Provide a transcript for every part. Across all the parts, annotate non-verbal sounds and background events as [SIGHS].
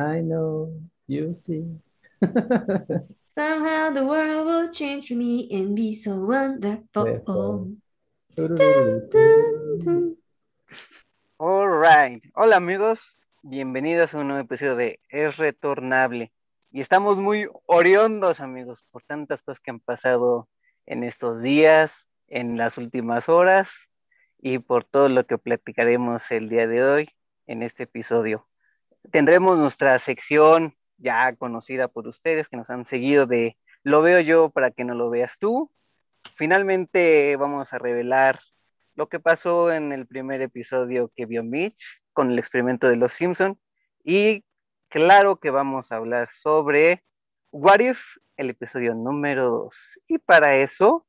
I know, you see. [LAUGHS] Somehow the world will change for me and be so wonderful. [LAUGHS] Alright, hola amigos, bienvenidos a un nuevo episodio de Es Retornable. Y estamos muy oriondos amigos por tantas cosas que han pasado en estos días, en las últimas horas y por todo lo que platicaremos el día de hoy en este episodio. Tendremos nuestra sección ya conocida por ustedes que nos han seguido de Lo veo yo para que no lo veas tú. Finalmente vamos a revelar lo que pasó en el primer episodio que vio Mitch con el experimento de los Simpson y claro que vamos a hablar sobre What If, el episodio número 2. Y para eso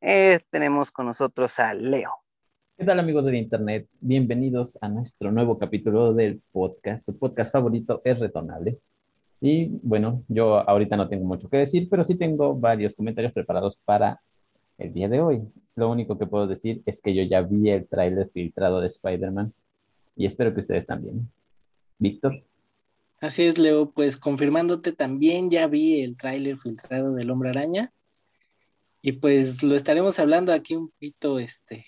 eh, tenemos con nosotros a Leo. ¿Qué tal amigos del Internet? Bienvenidos a nuestro nuevo capítulo del podcast. Su podcast favorito es Retornable. Y bueno, yo ahorita no tengo mucho que decir, pero sí tengo varios comentarios preparados para el día de hoy. Lo único que puedo decir es que yo ya vi el tráiler filtrado de Spider-Man y espero que ustedes también. Víctor. Así es, Leo, pues confirmándote también ya vi el tráiler filtrado del Hombre Araña y pues lo estaremos hablando aquí un poquito este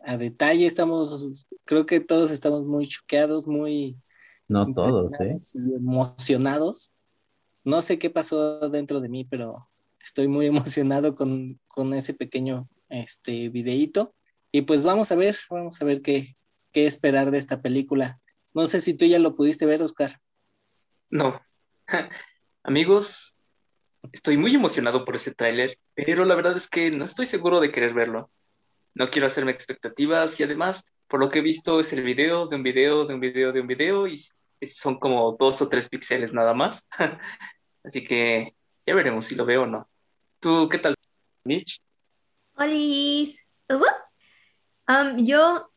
a detalle. Estamos, creo que todos estamos muy choqueados, muy... No todos, ¿eh? Emocionados. No sé qué pasó dentro de mí, pero estoy muy [LAUGHS] emocionado con, con ese pequeño este, videíto. Y pues vamos a ver, vamos a ver qué, qué esperar de esta película. No sé si tú ya lo pudiste ver, Oscar. No. [LAUGHS] Amigos, estoy muy emocionado por ese tráiler, pero la verdad es que no estoy seguro de querer verlo no quiero hacerme expectativas y además, por lo que he visto, es el video de un video, de un video, de un video y son como dos o tres píxeles nada más. [LAUGHS] Así que ya veremos si lo veo o no. ¿Tú qué tal, Mitch? Hola. Um, yo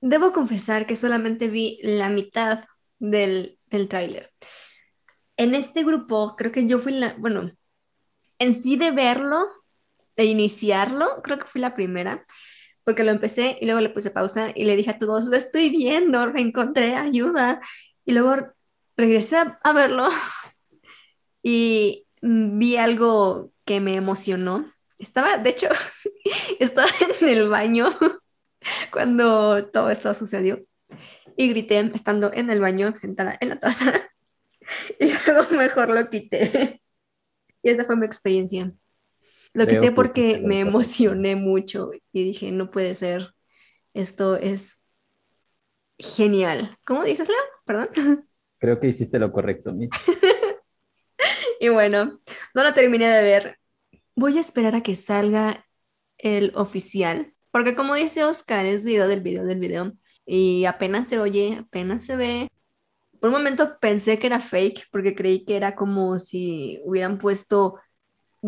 debo confesar que solamente vi la mitad del, del tráiler. En este grupo, creo que yo fui la, bueno, en sí de verlo, de iniciarlo, creo que fui la primera, porque lo empecé y luego le puse pausa y le dije a todos, lo estoy viendo, reencontré ayuda. Y luego regresé a verlo [LAUGHS] y vi algo que me emocionó. Estaba, de hecho, [LAUGHS] estaba en el baño [LAUGHS] cuando todo esto sucedió y grité estando en el baño sentada en la taza y luego mejor lo quité. Y esa fue mi experiencia. Lo quité porque me emocioné mucho y dije, no puede ser, esto es genial. ¿Cómo dices, Leo? Perdón. [LAUGHS] Creo que hiciste lo correcto, [LAUGHS] y bueno, no lo terminé de ver. Voy a esperar a que salga el oficial, porque como dice Oscar, es video del video del video y apenas se oye, apenas se ve. Por un momento pensé que era fake porque creí que era como si hubieran puesto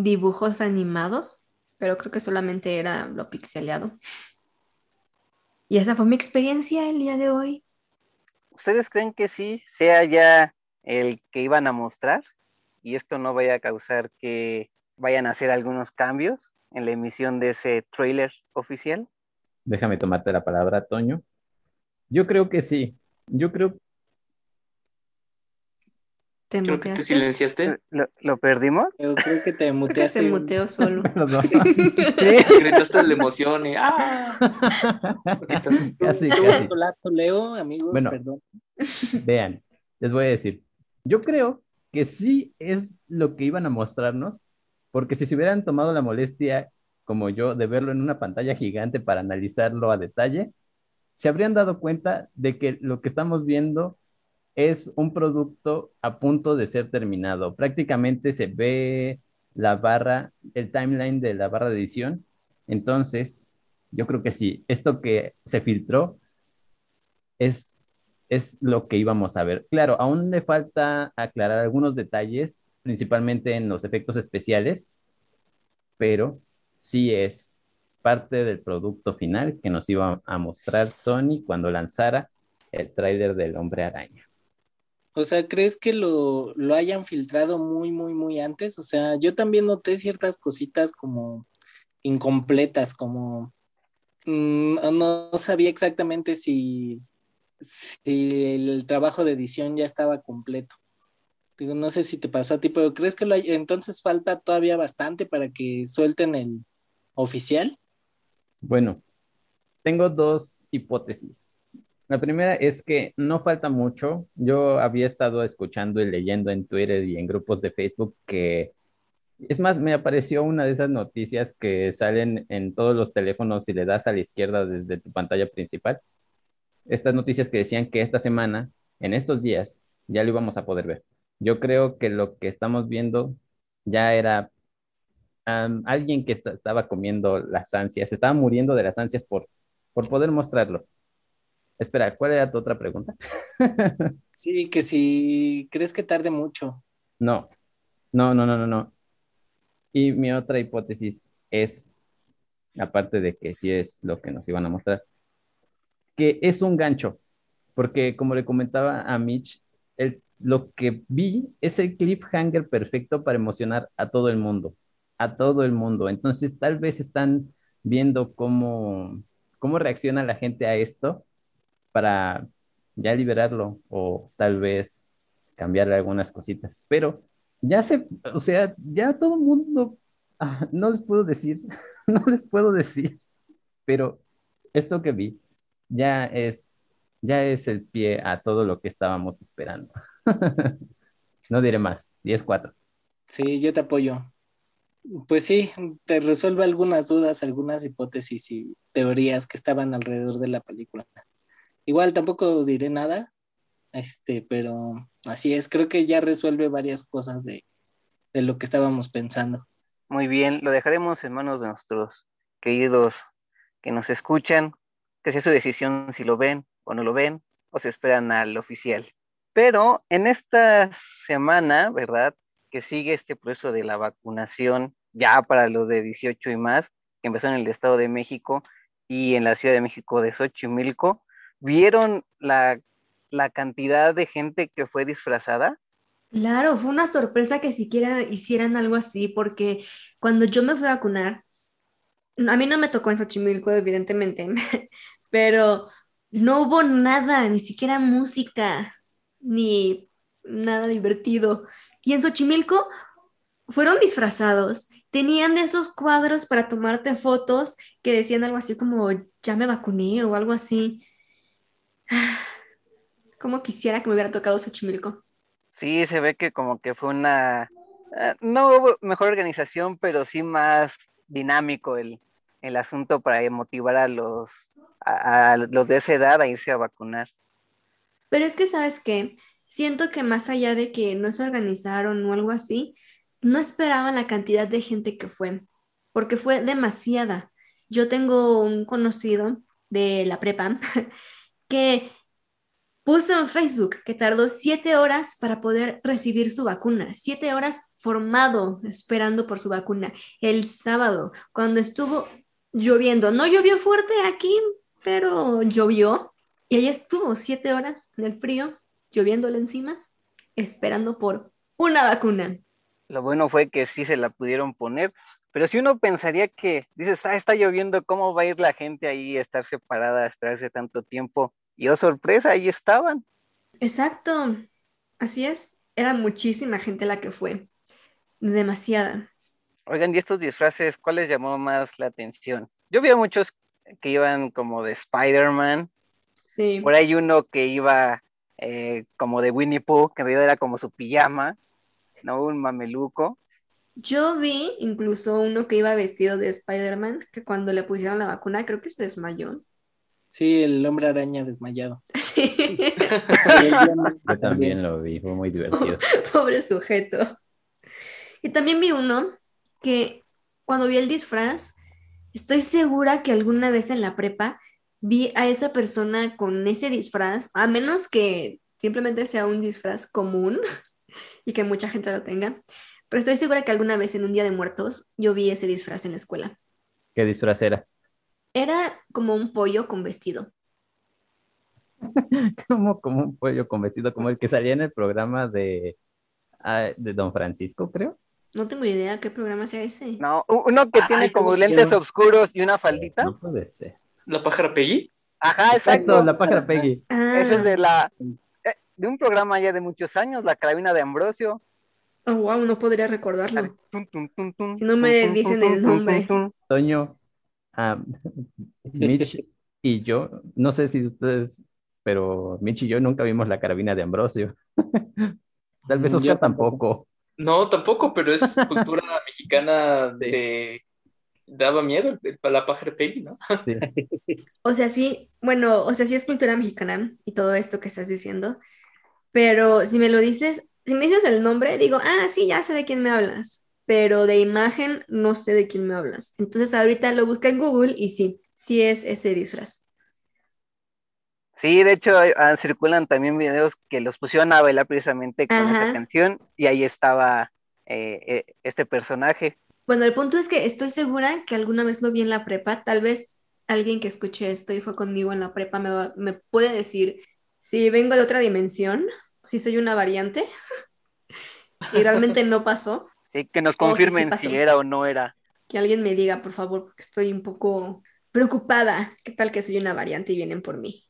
dibujos animados, pero creo que solamente era lo pixeleado. Y esa fue mi experiencia el día de hoy. ¿Ustedes creen que sí sea ya el que iban a mostrar y esto no vaya a causar que vayan a hacer algunos cambios en la emisión de ese trailer oficial? Déjame tomarte la palabra, Toño. Yo creo que sí. Yo creo ¿Te creo que te silenciaste. ¿Lo, perdimos? Yo creo que te [LAUGHS] muteaste. se muteó solo. [LAUGHS] [LAUGHS] Gritaste la emoción y ¡ah! casi, casi. Leo, amigos, bueno, perdón. Vean, les voy a decir. Yo creo que sí es lo que iban a mostrarnos, porque si se hubieran tomado la molestia, como yo, de verlo en una pantalla gigante para analizarlo a detalle, se habrían dado cuenta de que lo que estamos viendo es un producto a punto de ser terminado. Prácticamente se ve la barra, el timeline de la barra de edición. Entonces, yo creo que sí, esto que se filtró es, es lo que íbamos a ver. Claro, aún le falta aclarar algunos detalles, principalmente en los efectos especiales, pero sí es parte del producto final que nos iba a mostrar Sony cuando lanzara el tráiler del hombre araña. O sea, ¿crees que lo, hayan filtrado muy, muy, muy antes? O sea, yo también noté ciertas cositas como incompletas, como mm, no sabía exactamente si si el trabajo de edición ya estaba completo. Digo, no sé si te pasó a ti, pero ¿crees que lo hay? entonces falta todavía bastante para que suelten el oficial? Bueno, tengo dos hipótesis. La primera es que no falta mucho. Yo había estado escuchando y leyendo en Twitter y en grupos de Facebook que, es más, me apareció una de esas noticias que salen en todos los teléfonos si le das a la izquierda desde tu pantalla principal. Estas noticias que decían que esta semana, en estos días, ya lo íbamos a poder ver. Yo creo que lo que estamos viendo ya era alguien que estaba comiendo las ansias, estaba muriendo de las ansias por, por poder mostrarlo. Espera, ¿cuál era tu otra pregunta? [LAUGHS] sí, que si crees que tarde mucho. No, no, no, no, no, no. Y mi otra hipótesis es, aparte de que sí es lo que nos iban a mostrar, que es un gancho, porque como le comentaba a Mitch, el lo que vi es el cliffhanger perfecto para emocionar a todo el mundo, a todo el mundo. Entonces, tal vez están viendo cómo, cómo reacciona la gente a esto para ya liberarlo o tal vez cambiarle algunas cositas. Pero ya se, o sea, ya todo el mundo, ah, no les puedo decir, [LAUGHS] no les puedo decir, pero esto que vi ya es, ya es el pie a todo lo que estábamos esperando. [LAUGHS] no diré más, 10-4. Sí, yo te apoyo. Pues sí, te resuelve algunas dudas, algunas hipótesis y teorías que estaban alrededor de la película. Igual tampoco diré nada, este, pero así es, creo que ya resuelve varias cosas de, de lo que estábamos pensando. Muy bien, lo dejaremos en manos de nuestros queridos que nos escuchan, que sea su decisión si lo ven o no lo ven, o se esperan al oficial. Pero en esta semana, ¿verdad? Que sigue este proceso de la vacunación ya para los de 18 y más, que empezó en el Estado de México y en la Ciudad de México de Xochimilco, ¿vieron la, la cantidad de gente que fue disfrazada? Claro, fue una sorpresa que siquiera hicieran algo así, porque cuando yo me fui a vacunar, a mí no me tocó en Xochimilco, evidentemente, [LAUGHS] pero no hubo nada, ni siquiera música ni nada divertido. Y en Xochimilco fueron disfrazados. Tenían de esos cuadros para tomarte fotos que decían algo así como ya me vacuné o algo así. [SIGHS] Como quisiera que me hubiera tocado Xochimilco. Sí, se ve que como que fue una, eh, no hubo mejor organización, pero sí más dinámico el, asunto para motivar a los, a los de esa edad a irse a vacunar. Pero es que, ¿sabes qué? Siento que más allá de que no se organizaron o algo así, no esperaban la cantidad de gente que fue, porque fue demasiada. Yo tengo un conocido de la prepa [LAUGHS] que puso en Facebook que tardó siete horas para poder recibir su vacuna, siete horas formado esperando por su vacuna. El sábado, cuando estuvo lloviendo, no llovió fuerte aquí, pero llovió y ella estuvo siete horas en el frío, lloviéndole encima, esperando por una vacuna. Lo bueno fue que sí se la pudieron poner, pero si uno pensaría que dices, ah, está lloviendo, ¿cómo va a ir la gente ahí a estar separada, a esperarse tanto tiempo? Y oh, sorpresa, ahí estaban. Exacto, así es, era muchísima gente la que fue, demasiada. Oigan, y estos disfraces, ¿cuál les llamó más la atención? Yo vi a muchos que iban como de Spider-Man, por ahí uno que iba eh, como de Winnie Pooh, que en realidad era como su pijama, ¿no? Un mameluco. Yo vi incluso uno que iba vestido de Spider-Man, que cuando le pusieron la vacuna creo que se desmayó. Sí, el hombre araña desmayado. [LAUGHS] Sí. [LAUGHS] Yo también lo vi, fue muy [LAUGHS] divertido. Pobre sujeto. Y también vi uno que cuando vi el disfraz, estoy segura que alguna vez en la prepa vi a esa persona con ese disfraz, a menos que simplemente sea un disfraz común y que mucha gente lo tenga, pero estoy segura que alguna vez en un día de muertos yo vi ese disfraz en la escuela. ¿Qué disfraz era? Era como un pollo con vestido. [LAUGHS] como, como un pollo con vestido, como el que salía en el programa de, ah, de Don Francisco, creo. No tengo idea qué programa sea ese. No, uno que tiene como lentes oscuros y una faldita. No puede ser. ¿La pájara Peggy? Ajá, Exacto, exacto. la pájara Peggy. Ah, Ese es de la eh, de un programa ya de muchos años, la carabina de Ambrosio. Oh, wow, no podría recordarlo. Si no me dicen el nombre. Toño, ah, Mitch [LAUGHS] y yo, no sé si ustedes, pero Mitch y yo nunca vimos la carabina de Ambrosio. [LAUGHS] Tal vez Yo Oscar tampoco. tampoco. No, tampoco, pero es [LAUGHS] cultura mexicana de... Daba miedo el- el- la Peggy, ¿no? Sí. O sea, sí, bueno, o sea, sí es cultura mexicana y todo esto que estás diciendo, pero si me lo dices, si me dices el nombre, digo, ah, sí, ya sé de quién me hablas, pero de imagen no sé de quién me hablas. Entonces ahorita lo busqué en Google y sí, sí es ese disfraz. Sí, de hecho ah, circulan también videos que los pusieron a bailar precisamente con Ajá. esa canción y ahí estaba eh, eh, este personaje. Bueno, el punto es que estoy segura que alguna vez lo vi en la prepa, tal vez alguien que escuche esto y fue conmigo en la prepa me, va- me puede decir si vengo de otra dimensión, si soy una variante y realmente no pasó. Sí, que nos Oh, sí confirmen si era o no era. Que alguien me diga, por favor, porque estoy un poco preocupada. ¿Qué tal que soy una variante y vienen por mí?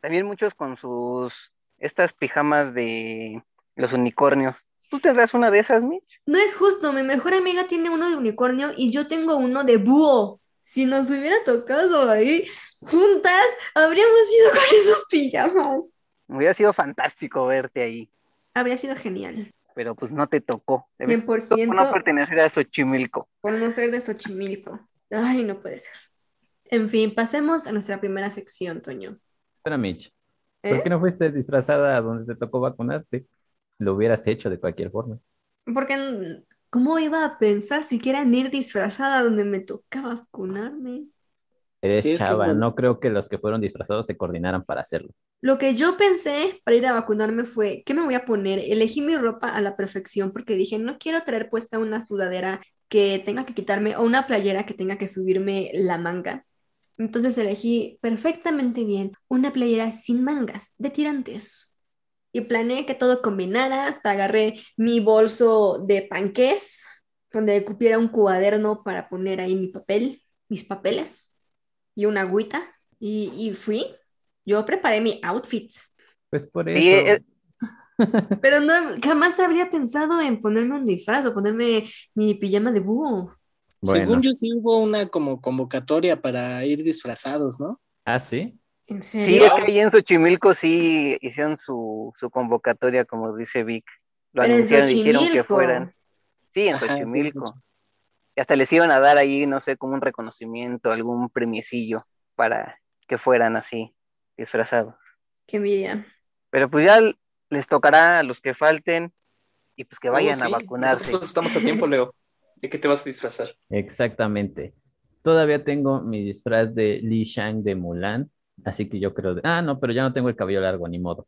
También muchos con sus estas pijamas de los unicornios. ¿Tú tendrás una de esas, Mitch? No es justo, mi mejor amiga tiene uno de unicornio y yo tengo uno de búho. Si nos hubiera tocado ahí juntas, habríamos ido con esos pijamas. Hubiera sido fantástico verte ahí, Habría sido genial. pero pues no te tocó. Debes 100% no pertenecer a Xochimilco. por no ser de Xochimilco. Ay, no puede ser. En fin, pasemos a nuestra primera sección, Toño. Espera, Mitch. ¿Eh? ¿Por qué no fuiste disfrazada a donde te tocó vacunarte? Lo hubieras hecho de cualquier forma. Porque, ¿cómo iba a pensar siquiera en ir disfrazada donde me tocaba vacunarme? Eres Sí, es chava, como- no creo que los que fueron disfrazados se coordinaran para hacerlo. Lo que yo pensé para ir a vacunarme fue, ¿qué me voy a poner? Elegí mi ropa a la perfección porque dije, no quiero traer puesta una sudadera que tenga que quitarme o una playera que tenga que subirme la manga. Entonces elegí perfectamente bien una playera sin mangas, de tirantes. Y planeé que todo combinara, hasta agarré mi bolso de panqués, donde cupiera un cuaderno para poner ahí mi papel, mis papeles y una agüita. Y, y fui. Yo preparé mi outfit, Pues por Sí, eso. es- [LAUGHS] pero no, jamás habría pensado en ponerme un disfraz o ponerme mi pijama de búho. Bueno. Según yo sí hubo una como convocatoria para ir disfrazados, ¿no? Ah, sí. ¿En Sí, serio? ahí en Xochimilco sí hicieron su, su convocatoria, como dice Vic. Lo Pero anunciaron y dijeron que fueran. Sí, en Ajá, sí, en Xochimilco. Xochimilco. Y hasta les iban a dar ahí, no sé, como un reconocimiento, algún premiecillo para que fueran así, disfrazados. Qué envidia. Pero pues ya les tocará a los que falten y pues que vayan Oh, a vacunarse. Nosotros estamos a tiempo, Leo. ¿De qué te vas a disfrazar? Exactamente. Todavía tengo mi disfraz de Li Shang de Mulan, así que yo creo de... Ah, no, pero ya no tengo el cabello largo, ni modo.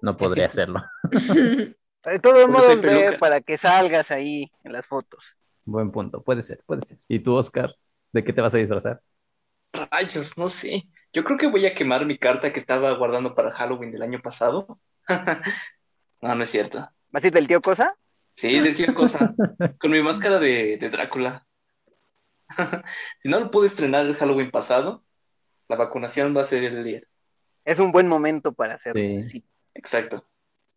No podré [LAUGHS] hacerlo. [LAUGHS] De todos modos, para que salgas ahí en las fotos. Buen punto. Puede ser, puede ser. ¿Y tú, Oscar? ¿De qué te vas a disfrazar? Rayos, no sé. Yo creo que voy a quemar mi carta que estaba guardando para Halloween del año pasado. [LAUGHS] No, no es cierto. ¿Vas a ir del tío Cosa? Sí, de tío cosa. Con mi máscara de, de Drácula. [LAUGHS] Si no lo pude estrenar el Halloween pasado, la vacunación va a ser el día. Es un buen momento para hacerlo. Sí. sí. Exacto.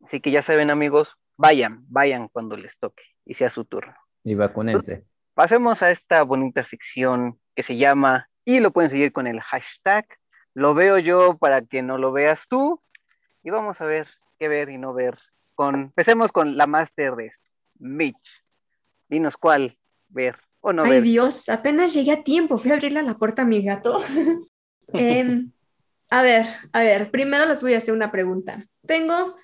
Así que ya saben, amigos, vayan, vayan cuando les toque y sea su turno. Y vacúnense. Pasemos a esta bonita sección que se llama, y lo pueden seguir con el hashtag, lo veo yo para que no lo veas tú. Y vamos a ver qué ver y no ver. Con, empecemos con la máster de esto, Mitch. Dinos cuál ver o no Ay, ver. Dios, apenas llegué a tiempo. Fui a abrirle la puerta a mi gato. [LAUGHS] Em, a ver, a ver, primero les voy a hacer una pregunta. Tengo,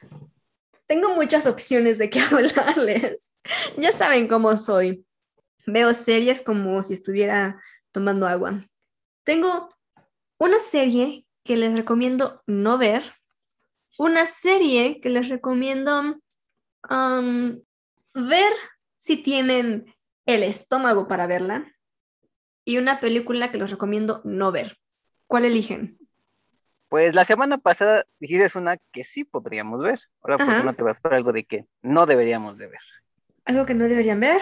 tengo muchas opciones de qué [LAUGHS] hablarles. Ya saben cómo soy. Veo series como si estuviera tomando agua. Tengo una serie que les recomiendo no ver, una serie que les recomiendo um, ver si tienen el estómago para verla y una película que los recomiendo no ver. ¿Cuál eligen? Pues la semana pasada dijiste una que sí podríamos ver. Ahora, ¿por qué no te vas por algo de que no deberíamos de ver? ¿Algo que no deberían ver?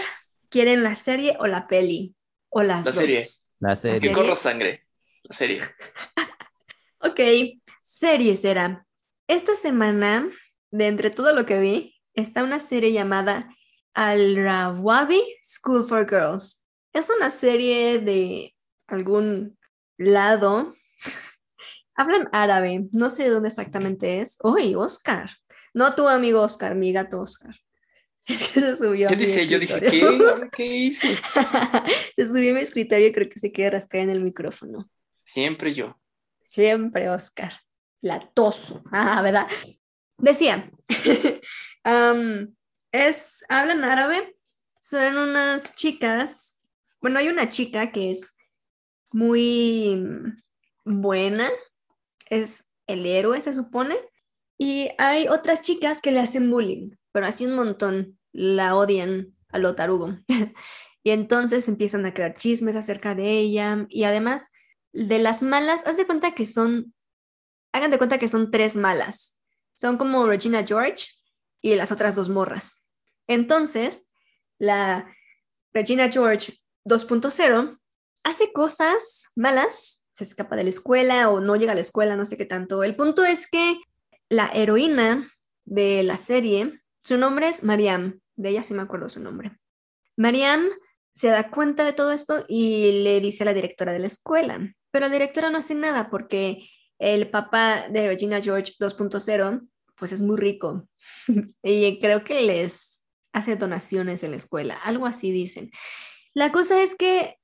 ¿Quieren la serie o la peli? O las La dos. serie. La Que serie. serie? corra sangre. La serie. [LAUGHS] Ok, series era. Esta semana, de entre todo lo que vi, está una serie llamada Al-Rawabi School for Girls. Es una serie de algún lado. Hablan árabe, no sé de dónde exactamente es. Uy, Oscar. No tu amigo Oscar, mi gato Oscar. [LAUGHS] Es que se subió. ¿Qué a mi dice? Yo dije. ¿qué? [LAUGHS] ¿Qué hice? [LAUGHS] se subió a mi escritorio y creo que se quiere rascar en el micrófono. Siempre yo. Siempre, Oscar. Latoso. Ah, ¿verdad? Decía, am, es, hablan árabe, son unas chicas, bueno, hay una chica que es muy mm, buena, es el héroe, se supone, y hay otras chicas que le hacen bullying, pero así un montón, la odian a lo tarugo. [LAUGHS] y entonces empiezan a crear chismes acerca de ella, y además de las malas, haz de cuenta que son, hagan de cuenta que son tres malas. Son como Regina George y las otras dos morras. Entonces, la Regina George 2.0 hace cosas malas, se escapa de la escuela o no llega a la escuela, no sé qué tanto. El punto es que la heroína de la serie, su nombre es Mariam, de ella sí me acuerdo su nombre. Mariam se da cuenta de todo esto y le dice a la directora de la escuela, pero la directora no hace nada porque el papá de Regina George 2.0 pues es muy rico [LAUGHS] y creo que les hace donaciones en la escuela, algo así dicen. La cosa es que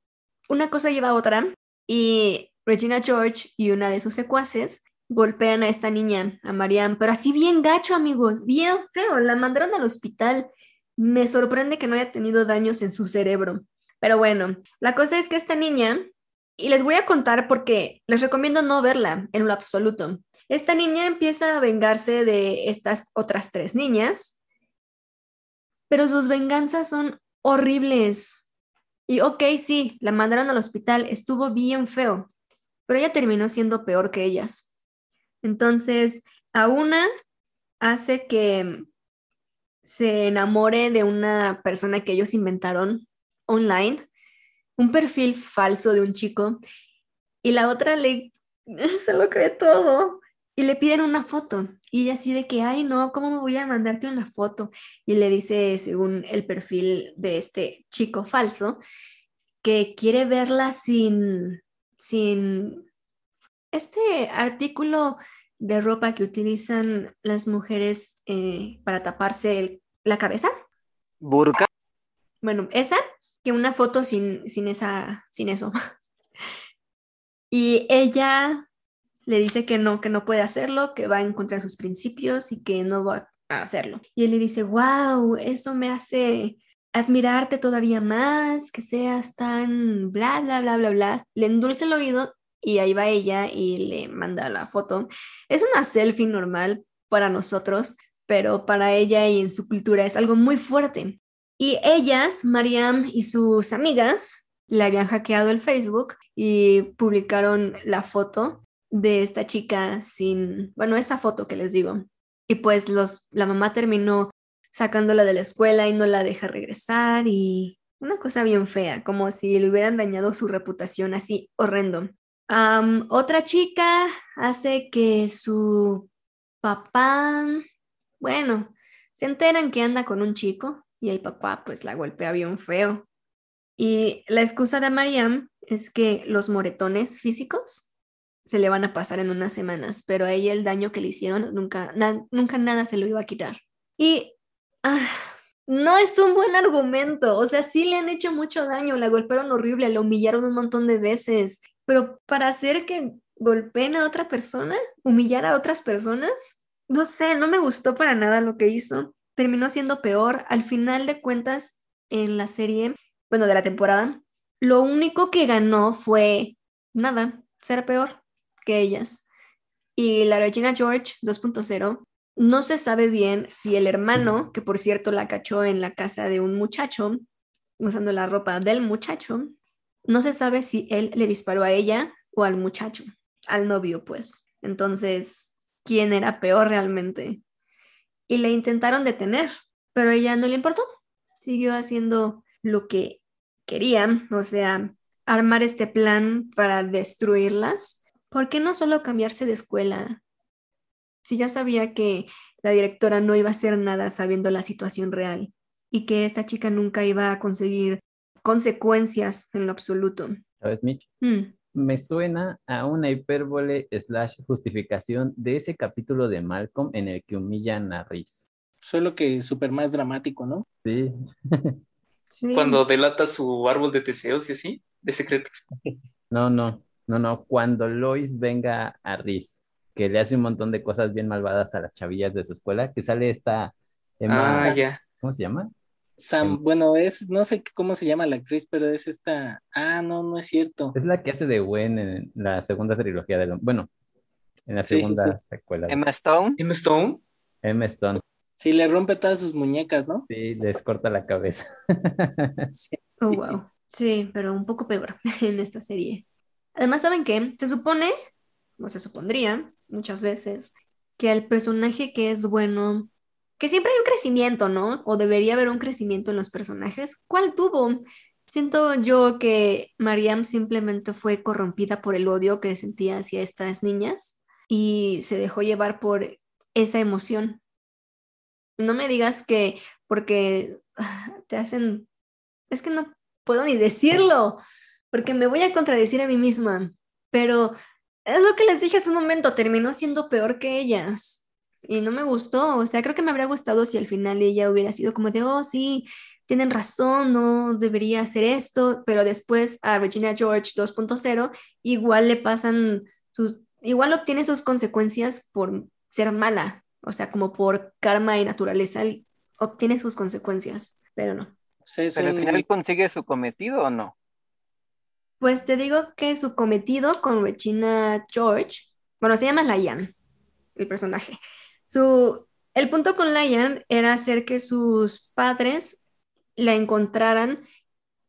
una cosa lleva a otra y Regina George y una de sus secuaces golpean a esta niña, a Marianne, pero así bien gacho, amigos, bien feo. La mandaron al hospital. Me sorprende que no haya tenido daños en su cerebro. Pero bueno, la cosa es que esta niña, y les voy a contar porque les recomiendo no verla en lo absoluto. Esta niña empieza a vengarse de estas otras tres niñas, pero sus venganzas son horribles. Y ok, sí, la mandaron al hospital, estuvo bien feo, pero ella terminó siendo peor que ellas. Entonces, a una hace que se enamore de una persona que ellos inventaron online, un perfil falso de un chico, y la otra le [LAUGHS] se lo cree todo y le piden una foto y ella así de que, ay no, ¿cómo me voy a mandarte una foto? Y le dice, según el perfil de este chico falso, que quiere verla sin, sin este artículo de ropa que utilizan las mujeres eh, para taparse el- la cabeza. Burka. Bueno, esa, que una foto sin, sin, esa, sin eso. [LAUGHS] Y ella le dice que no, que no puede hacerlo, que va en contra de sus principios y que no va a hacerlo. Y él le dice, wow, eso me hace admirarte todavía más, que seas tan bla, bla, bla, bla, bla. Le endulce el oído y ahí va ella y le manda la foto. Es una selfie normal para nosotros, pero para ella y en su cultura es algo muy fuerte. Y ellas, Mariam y sus amigas, le habían hackeado el Facebook y publicaron la foto de esta chica sin, bueno, esa foto que les digo. Y pues los, la mamá terminó sacándola de la escuela y no la deja regresar y una cosa bien fea, como si le hubieran dañado su reputación así horrendo. Otra chica hace que su papá, bueno, se enteran que anda con un chico y el papá pues la golpea bien feo. Y la excusa de Mariam es que los moretones físicos se le van a pasar en unas semanas, pero a ella el daño que le hicieron nunca, nunca nada se lo iba a quitar. Y ah, no es un buen argumento, o sea, sí le han hecho mucho daño, la golpearon horrible, la humillaron un montón de veces, pero para hacer que golpeen a otra persona, humillar a otras personas, no sé, no me gustó para nada lo que hizo. Terminó siendo peor. Al final de cuentas, en la serie, bueno, de la temporada, lo único que ganó fue nada, ser peor que ellas. Y la Regina George 2.0 no se sabe bien si el hermano, que por cierto la cachó en la casa de un muchacho, usando la ropa del muchacho, no se sabe si él le disparó a ella o al muchacho, al novio, pues. Entonces, ¿quién era peor realmente? Y le intentaron detener, pero a ella no le importó. Siguió haciendo lo que quería, o sea, armar este plan para destruirlas, ¿por qué no solo cambiarse de escuela? Si ya sabía que la directora no iba a hacer nada sabiendo la situación real y que esta chica nunca iba a conseguir consecuencias en lo absoluto. ¿Sabes, Mitch? Mm, Me suena a una hipérbole slash justificación de ese capítulo de Malcolm en el que humillan a Reese. Solo que súper más dramático, ¿no? Sí, [LAUGHS] sí. Cuando delata su árbol de deseos y así, de secretos. no, no, no, no. Cuando Lois venga a Reese, que le hace un montón de cosas bien malvadas a las chavillas de su escuela, que sale esta Emma, Ah, ya. ¿cómo se llama? Sam, bueno, es, no sé cómo se llama la actriz, pero es esta. Ah, no, no es cierto. Es la que hace de Gwen en la segunda trilogía de lo... Bueno, en la Sí, segunda sí. secuela. Emma Stone. Emma Stone. Emma Stone. Sí, le rompe todas sus muñecas, ¿no? Sí, les corta la cabeza. [LAUGHS] Sí. Oh, wow. Sí, pero un poco peor [LAUGHS] en esta serie. Además, ¿saben qué? Se supone, se supondría muchas veces, que el personaje que es bueno, que siempre hay un crecimiento, ¿no? O debería haber un crecimiento en los personajes. ¿Cuál tuvo? Siento yo que Mariam simplemente fue corrompida por el odio que sentía hacia estas niñas y se dejó llevar por esa emoción. No me digas que porque ah, te hacen es que no puedo ni decirlo, porque me voy a contradecir a mí misma, pero es lo que les dije hace un momento, terminó siendo peor que ellas y no me gustó, o sea, creo que me habría gustado si al final ella hubiera sido como de, oh, sí, tienen razón, no debería hacer esto, pero después a Regina George 2.0 igual le pasan sus, igual obtiene sus consecuencias por ser mala, o sea, como por karma y naturaleza, obtiene sus consecuencias, pero no. Es Pero al final consigue su cometido o no. Pues te digo que su cometido con Regina George, bueno, se llama Layan, el personaje. Su, el punto con Layan era hacer que sus padres la encontraran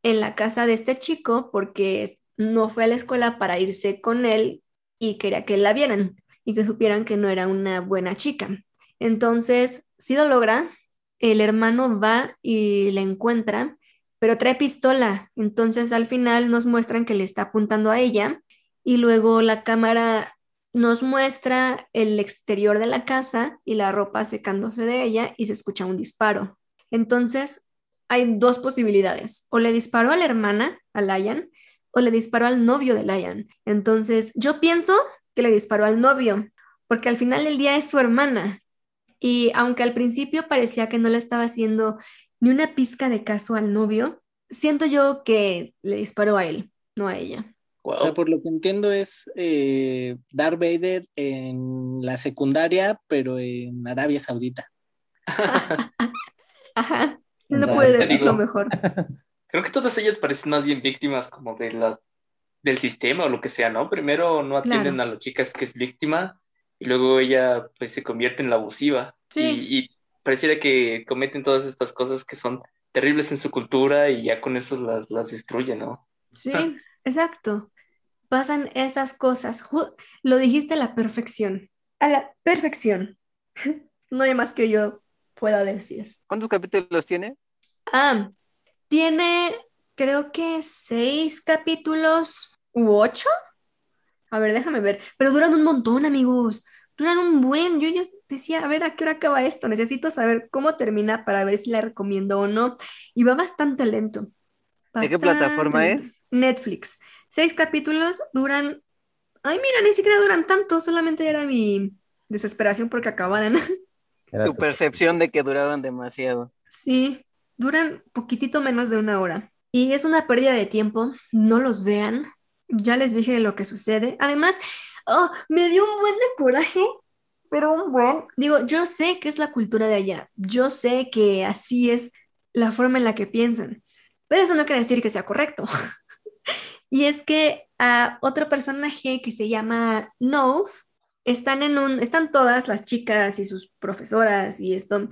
en la casa de este chico porque no fue a la escuela para irse con él y quería que la vieran y que supieran que no era una buena chica. Entonces, si lo logra, el hermano va y la encuentra pero trae pistola. Entonces al final nos muestran que le está apuntando a ella y luego la cámara nos muestra el exterior de la casa y la ropa secándose de ella y se escucha un disparo. Entonces hay dos posibilidades. O le disparó a la hermana, a Layan, o le disparó al novio de Layan. Entonces yo pienso que le disparó al novio, porque al final del día es su hermana. Y aunque al principio parecía que no le estaba haciendo ni una pizca de caso al novio, siento yo que le disparó a él, no a ella. Wow. O sea, por lo que entiendo es eh, Darth Vader en la secundaria, pero en Arabia Saudita. [LAUGHS] Ajá, no puede decirlo mejor. [LAUGHS] Creo que todas ellas parecen más bien víctimas como de la, del sistema o lo que sea, ¿no? Primero no atienden Claro. a las chicas que es víctima y luego ella pues se convierte en la abusiva. Sí. Y, y pareciera que cometen todas estas cosas que son terribles en su cultura y ya con eso las, las destruye, ¿no? Sí, exacto. Pasan esas cosas. Lo dijiste a la perfección. A la perfección. [LAUGHS] No hay más que yo pueda decir. ¿Cuántos capítulos tiene? Ah, tiene, creo que seis capítulos u ocho. A ver, déjame ver. Pero duran un montón, amigos. Duran un buen. Yo ya decía, a ver, ¿a qué hora acaba esto? Necesito saber cómo termina para ver si la recomiendo o no. Y va bastante lento. ¿De qué Bastante plataforma lento. es? Netflix. Seis capítulos duran. Ay, mira, ni siquiera duran tanto. Solamente era mi desesperación porque acababan. [LAUGHS] Era tu- percepción de que duraban demasiado. Sí, duran poquitito menos de una hora. Y es una pérdida de tiempo. No los vean. Ya les dije lo que sucede. Además, oh, me dio un buen de coraje, pero un buen. Digo, yo sé que es la cultura de allá. Yo sé que así es la forma en la que piensan. Pero eso no quiere decir que sea correcto. [LAUGHS] Y es que a otro personaje que se llama Nove, están en un, están todas las chicas y sus profesoras y esto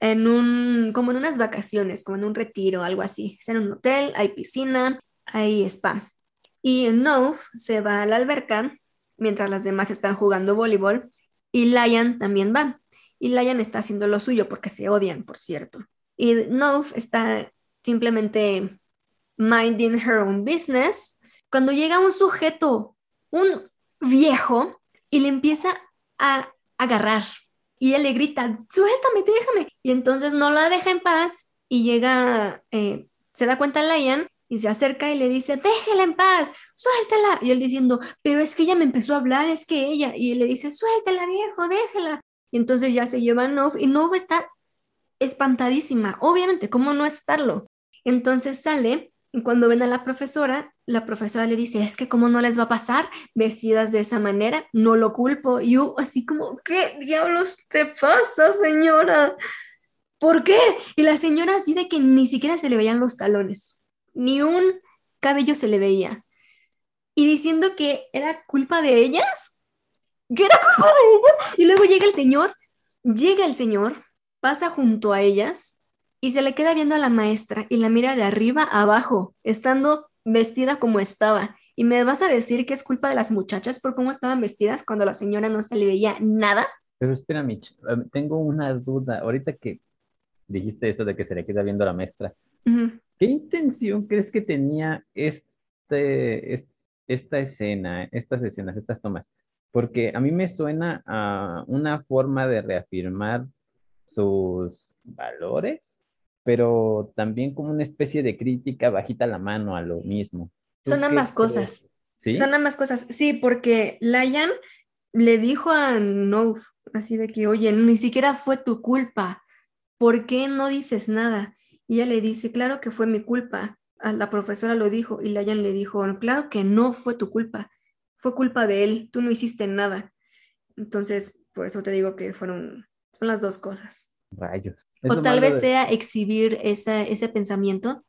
en un, como en unas vacaciones, como en un retiro, algo así. Está en un hotel, hay piscina, hay spa. Y Nove se va a la alberca mientras las demás están jugando voleibol y Layan también va. Y Layan está haciendo lo suyo porque se odian, por cierto. Y Nove está simplemente minding her own business cuando llega un sujeto, un viejo y le empieza a agarrar. Y ella le grita, suéltame, déjame. Y entonces no la deja en paz y llega, eh, se da cuenta Lion y se acerca y le dice, déjela en paz, suéltala. Y él diciendo, pero es que ella me empezó a hablar, es que ella. Y él le dice, suéltala, viejo, déjela. Y entonces ya se lleva a Nov y Nov está espantadísima, obviamente, ¿cómo no estarlo? Entonces sale y cuando ven a la profesora, la profesora le dice, es que cómo no les va a pasar vestidas de esa manera, no lo culpo. Y yo así como, ¿qué diablos te pasa, señora? ¿Por qué? Y la señora así de que ni siquiera se le veían los talones, ni un cabello se le veía. Y diciendo que era culpa de ellas, que era culpa de ellas. Y luego llega el señor, llega el señor, pasa junto a ellas y se le queda viendo a la maestra y la mira de arriba a abajo, estando vestida como estaba. ¿Y me vas a decir que es culpa de las muchachas por cómo estaban vestidas cuando la señora no se le veía nada? Pero espera, Mitch, tengo una duda. Ahorita que dijiste eso de que se le queda viendo a la maestra, ¿qué intención crees que tenía este, esta escena, estas escenas, estas tomas? Porque a mí me suena a una forma de reafirmar sus valores pero también como una especie de crítica bajita la mano a lo mismo. Son ambas cosas. ¿Sí? Son ambas cosas. Sí, porque Layan le dijo a Nov así de que, oye, ni siquiera fue tu culpa. ¿Por qué no dices nada? Y ella le dice, claro que fue mi culpa. La profesora lo dijo y Layan le dijo, claro que no fue tu culpa. Fue culpa de él. Tú no hiciste nada. Entonces, por eso te digo que fueron, son las dos cosas. Rayos o tal vez sea exhibir ese pensamiento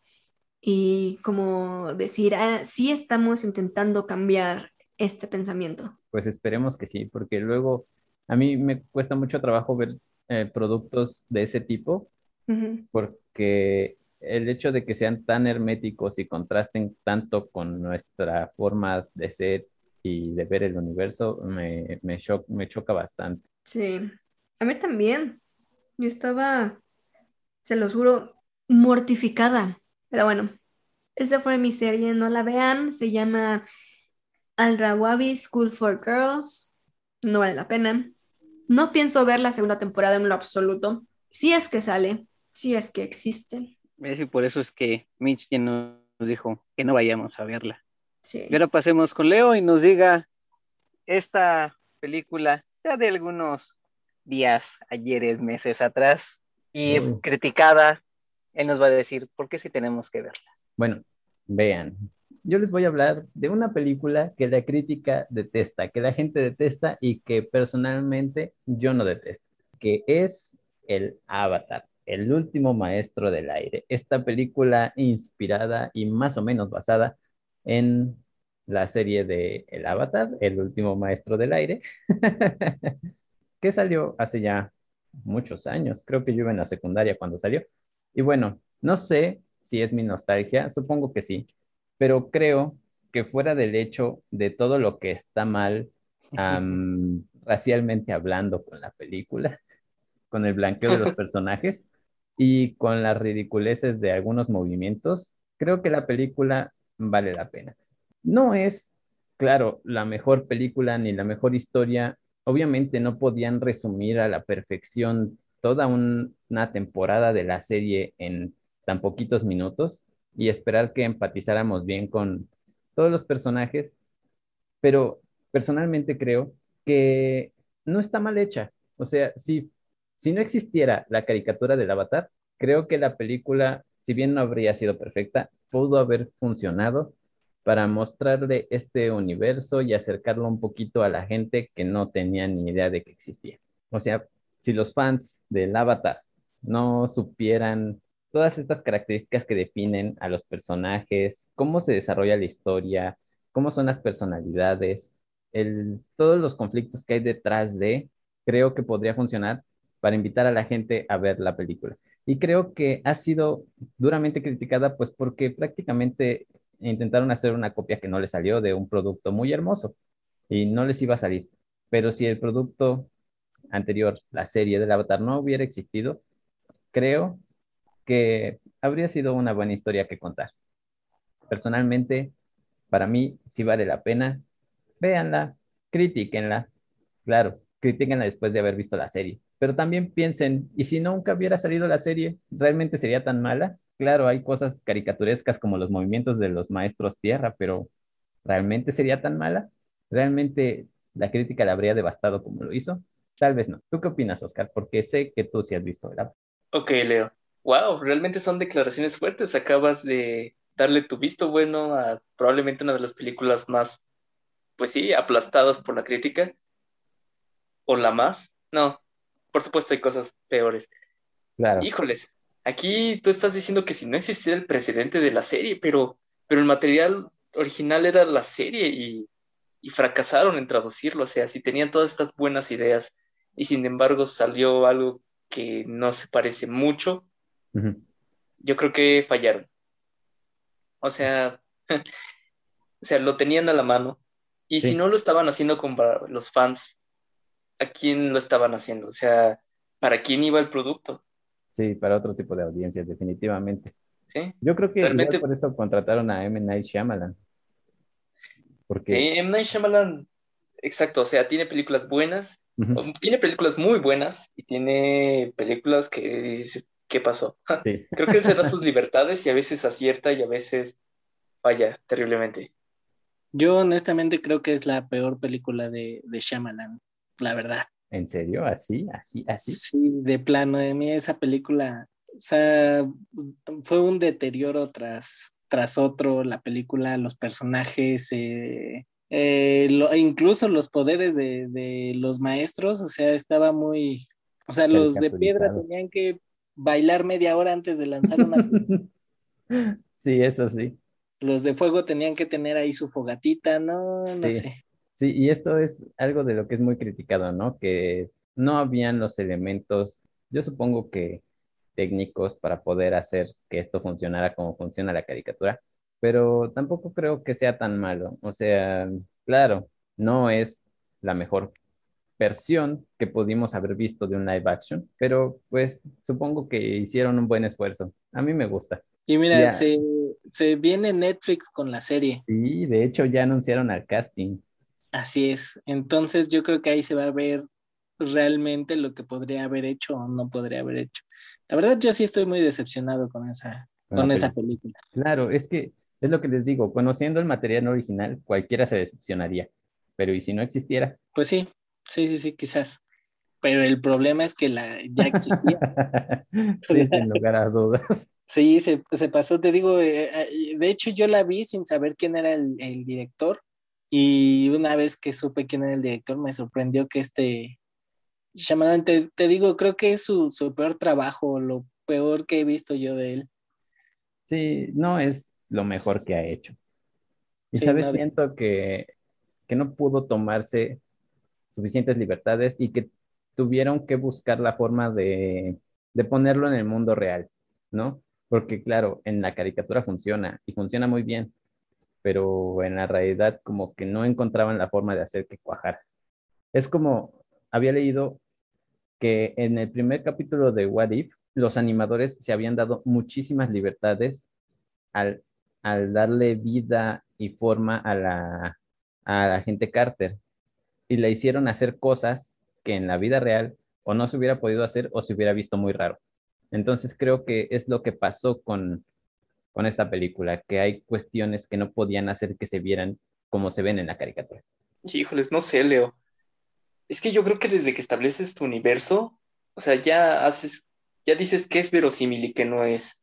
y como decir, ah, sí estamos intentando cambiar este pensamiento. Pues esperemos que sí, porque luego a mí me cuesta mucho trabajo ver eh, productos de ese tipo, porque el hecho de que sean tan herméticos y contrasten tanto con nuestra forma de ser y de ver el universo me, me, me choca bastante. Sí, a mí también. Yo estaba se los juro, mortificada. Pero bueno, esa fue mi serie, no la vean, se llama Al Rawabi School for Girls, no vale la pena. No pienso ver la segunda temporada en lo absoluto, si es que sale, si es que existe. Y por eso es que Mitch ya nos dijo que no vayamos a verla. Sí. Y ahora pasemos con Leo y nos diga esta película ya de algunos días, ayeres, meses atrás, y criticada, él nos va a decir por qué sí tenemos que verla. Bueno, vean, yo les voy a hablar de una película que la crítica detesta, que la gente detesta y que personalmente yo no detesto, que es el Avatar, el último maestro del aire. Esta película inspirada y más o menos basada en la serie de El Avatar, el último maestro del aire, [LAUGHS] que salió hace ya muchos años. Creo que yo iba en la secundaria cuando salió. Y bueno, no sé si es mi nostalgia, supongo que sí, pero creo que fuera del hecho de todo lo que está mal [LAUGHS] racialmente hablando con la película, con el blanqueo de los personajes [LAUGHS] y con las ridiculeces de algunos movimientos, creo que la película vale la pena. No es, claro, la mejor película ni la mejor historia obviamente no podían resumir a la perfección toda una temporada de la serie en tan poquitos minutos y esperar que empatizáramos bien con todos los personajes, pero personalmente creo que no está mal hecha. O sea, si, si no existiera la caricatura del avatar, creo que la película, si bien no habría sido perfecta, pudo haber funcionado para mostrarle este universo y acercarlo un poquito a la gente que no tenía ni idea de que existía. O sea, si los fans del Avatar no supieran todas estas características que definen a los personajes, cómo se desarrolla la historia, cómo son las personalidades, todos los conflictos que hay detrás de, creo que podría funcionar para invitar a la gente a ver la película. Y creo que ha sido duramente criticada, pues porque prácticamente intentaron hacer una copia que no les salió de un producto muy hermoso y no les iba a salir. Pero si el producto anterior, la serie del Avatar, no hubiera existido, creo que habría sido una buena historia que contar. Personalmente, para mí, sí vale la pena. Véanla, critíquenla, claro, critíquenla después de haber visto la serie, pero también piensen, ¿y si nunca hubiera salido la serie, realmente sería tan mala? Claro, hay cosas caricaturescas como los movimientos de los maestros tierra, pero ¿realmente sería tan mala? ¿Realmente la crítica la habría devastado como lo hizo? Tal vez no. ¿Tú qué opinas, Oscar? Porque sé que tú sí has visto, ¿verdad? Ok, Leo. Wow, realmente son declaraciones fuertes. Acabas de darle tu visto bueno a probablemente una de las películas más, pues sí, aplastadas por la crítica. ¿O la más? No, por supuesto hay cosas peores. Claro. Híjoles, aquí tú estás diciendo que si no existiera el precedente de la serie, pero, pero el material original era la serie y, y fracasaron en traducirlo. O sea, si tenían todas estas buenas ideas y sin embargo salió algo que no se parece mucho, yo creo que fallaron. O sea, [LAUGHS] o sea, lo tenían a la mano. Y Sí. si no lo estaban haciendo con los fans, ¿a quién lo estaban haciendo? O sea, ¿para quién iba el producto? Sí, para otro tipo de audiencias, definitivamente. ¿Sí? Yo creo que Realmente- por eso contrataron a M. Night Shyamalan. Porque Sí, M. Night Shyamalan, exacto, o sea, tiene películas buenas, tiene películas muy buenas y tiene películas que dices, ¿qué pasó? [LAUGHS] sí, Creo que él se da sus libertades y a veces acierta y a veces falla terriblemente. Yo honestamente creo que es la peor película de, de Shyamalan, la verdad. ¿en serio? ¿Así? ¿Así? ¿Así? Sí, de plano, de mí esa película, o sea, fue un deterioro tras, tras otro, la película, los personajes, eh, eh, lo- e incluso los poderes de, de los maestros, o sea, estaba muy, o sea, los de piedra tenían que bailar media hora antes de lanzar una, [LAUGHS] Sí, eso sí. los de fuego tenían que tener ahí su fogatita, no, no Sí. sé. Sí, y esto es algo de lo que es muy criticado, ¿no? Que no habían los elementos, yo supongo que técnicos para poder hacer que esto funcionara como funciona la caricatura, pero tampoco creo que sea tan malo. O sea, claro, no es la mejor versión que pudimos haber visto de un live action, pero pues supongo que hicieron un buen esfuerzo. A mí me gusta. Y mira, Ya. se, se viene Netflix con la serie. Sí, de hecho ya anunciaron al casting. Así es. Entonces yo creo que ahí se va a ver realmente lo que podría haber hecho o no podría haber hecho. La verdad, yo sí estoy muy decepcionado con esa, con esa película. película. Claro, es que es lo que les digo, conociendo el material original, cualquiera se decepcionaría, pero ¿y si no existiera? Pues sí, sí, sí, sí, quizás. Pero el problema es que la ya existía. [LAUGHS] sí, sin lugar a dudas. [LAUGHS] Sí, se, se pasó, te digo, eh, eh, de hecho yo la vi sin saber quién era el, el director y una vez que supe quién era el director me sorprendió que este Shyamalan, te, te digo, creo que es su, su peor trabajo, lo peor que he visto yo de él. Sí, no es lo mejor que ha hecho. Y Sí, sabes, no, siento que, que no pudo tomarse suficientes libertades y que tuvieron que buscar la forma de, de ponerlo en el mundo real, ¿no? Porque claro, en la caricatura funciona y funciona muy bien, pero en la realidad como que no encontraban la forma de hacer que cuajara. Es como, había leído que en el primer capítulo de What If, los animadores se habían dado muchísimas libertades al, al darle vida y forma a la, a la gente Carter y le hicieron hacer cosas que en la vida real o no se hubiera podido hacer o se hubiera visto muy raro. Entonces creo que es lo que pasó con, con esta película, que hay cuestiones que no podían hacer que se vieran como se ven en la caricatura. Híjoles, no sé, Leo. Es que yo creo que desde que estableces tu universo, o sea, ya haces, ya dices que es verosímil y que no es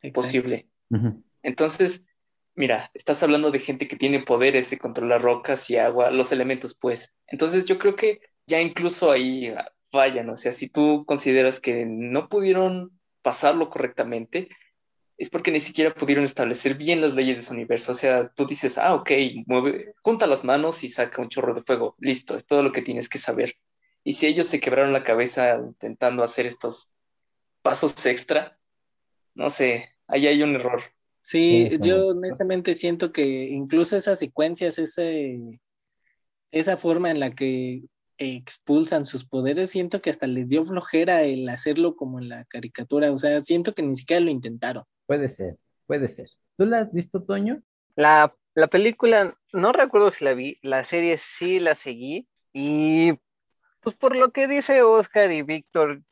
Exacto. posible. Ujú. Entonces, mira, estás hablando de gente que tiene poderes de controlar rocas y agua, los elementos, pues. Entonces, yo creo que ya incluso ahí ah, fallan. O sea, si tú consideras que no pudieron pasarlo correctamente, es porque ni siquiera pudieron establecer bien las leyes de su universo. O sea, tú dices, ah, ok, mueve, junta las manos y saca un chorro de fuego. Listo, es todo lo que tienes que saber. Y si ellos se quebraron la cabeza intentando hacer estos pasos extra, no sé, ahí hay un error. Sí, Sí, yo honestamente siento que incluso esas secuencias, ese, esa forma en la que expulsan sus poderes, siento que hasta les dio flojera el hacerlo como en la caricatura. O sea, siento que ni siquiera lo intentaron. Puede ser, puede ser. ¿Tú la has visto, Toño? La la película, no recuerdo si la vi, la serie sí la seguí y pues por lo que dice Oscar y Víctor,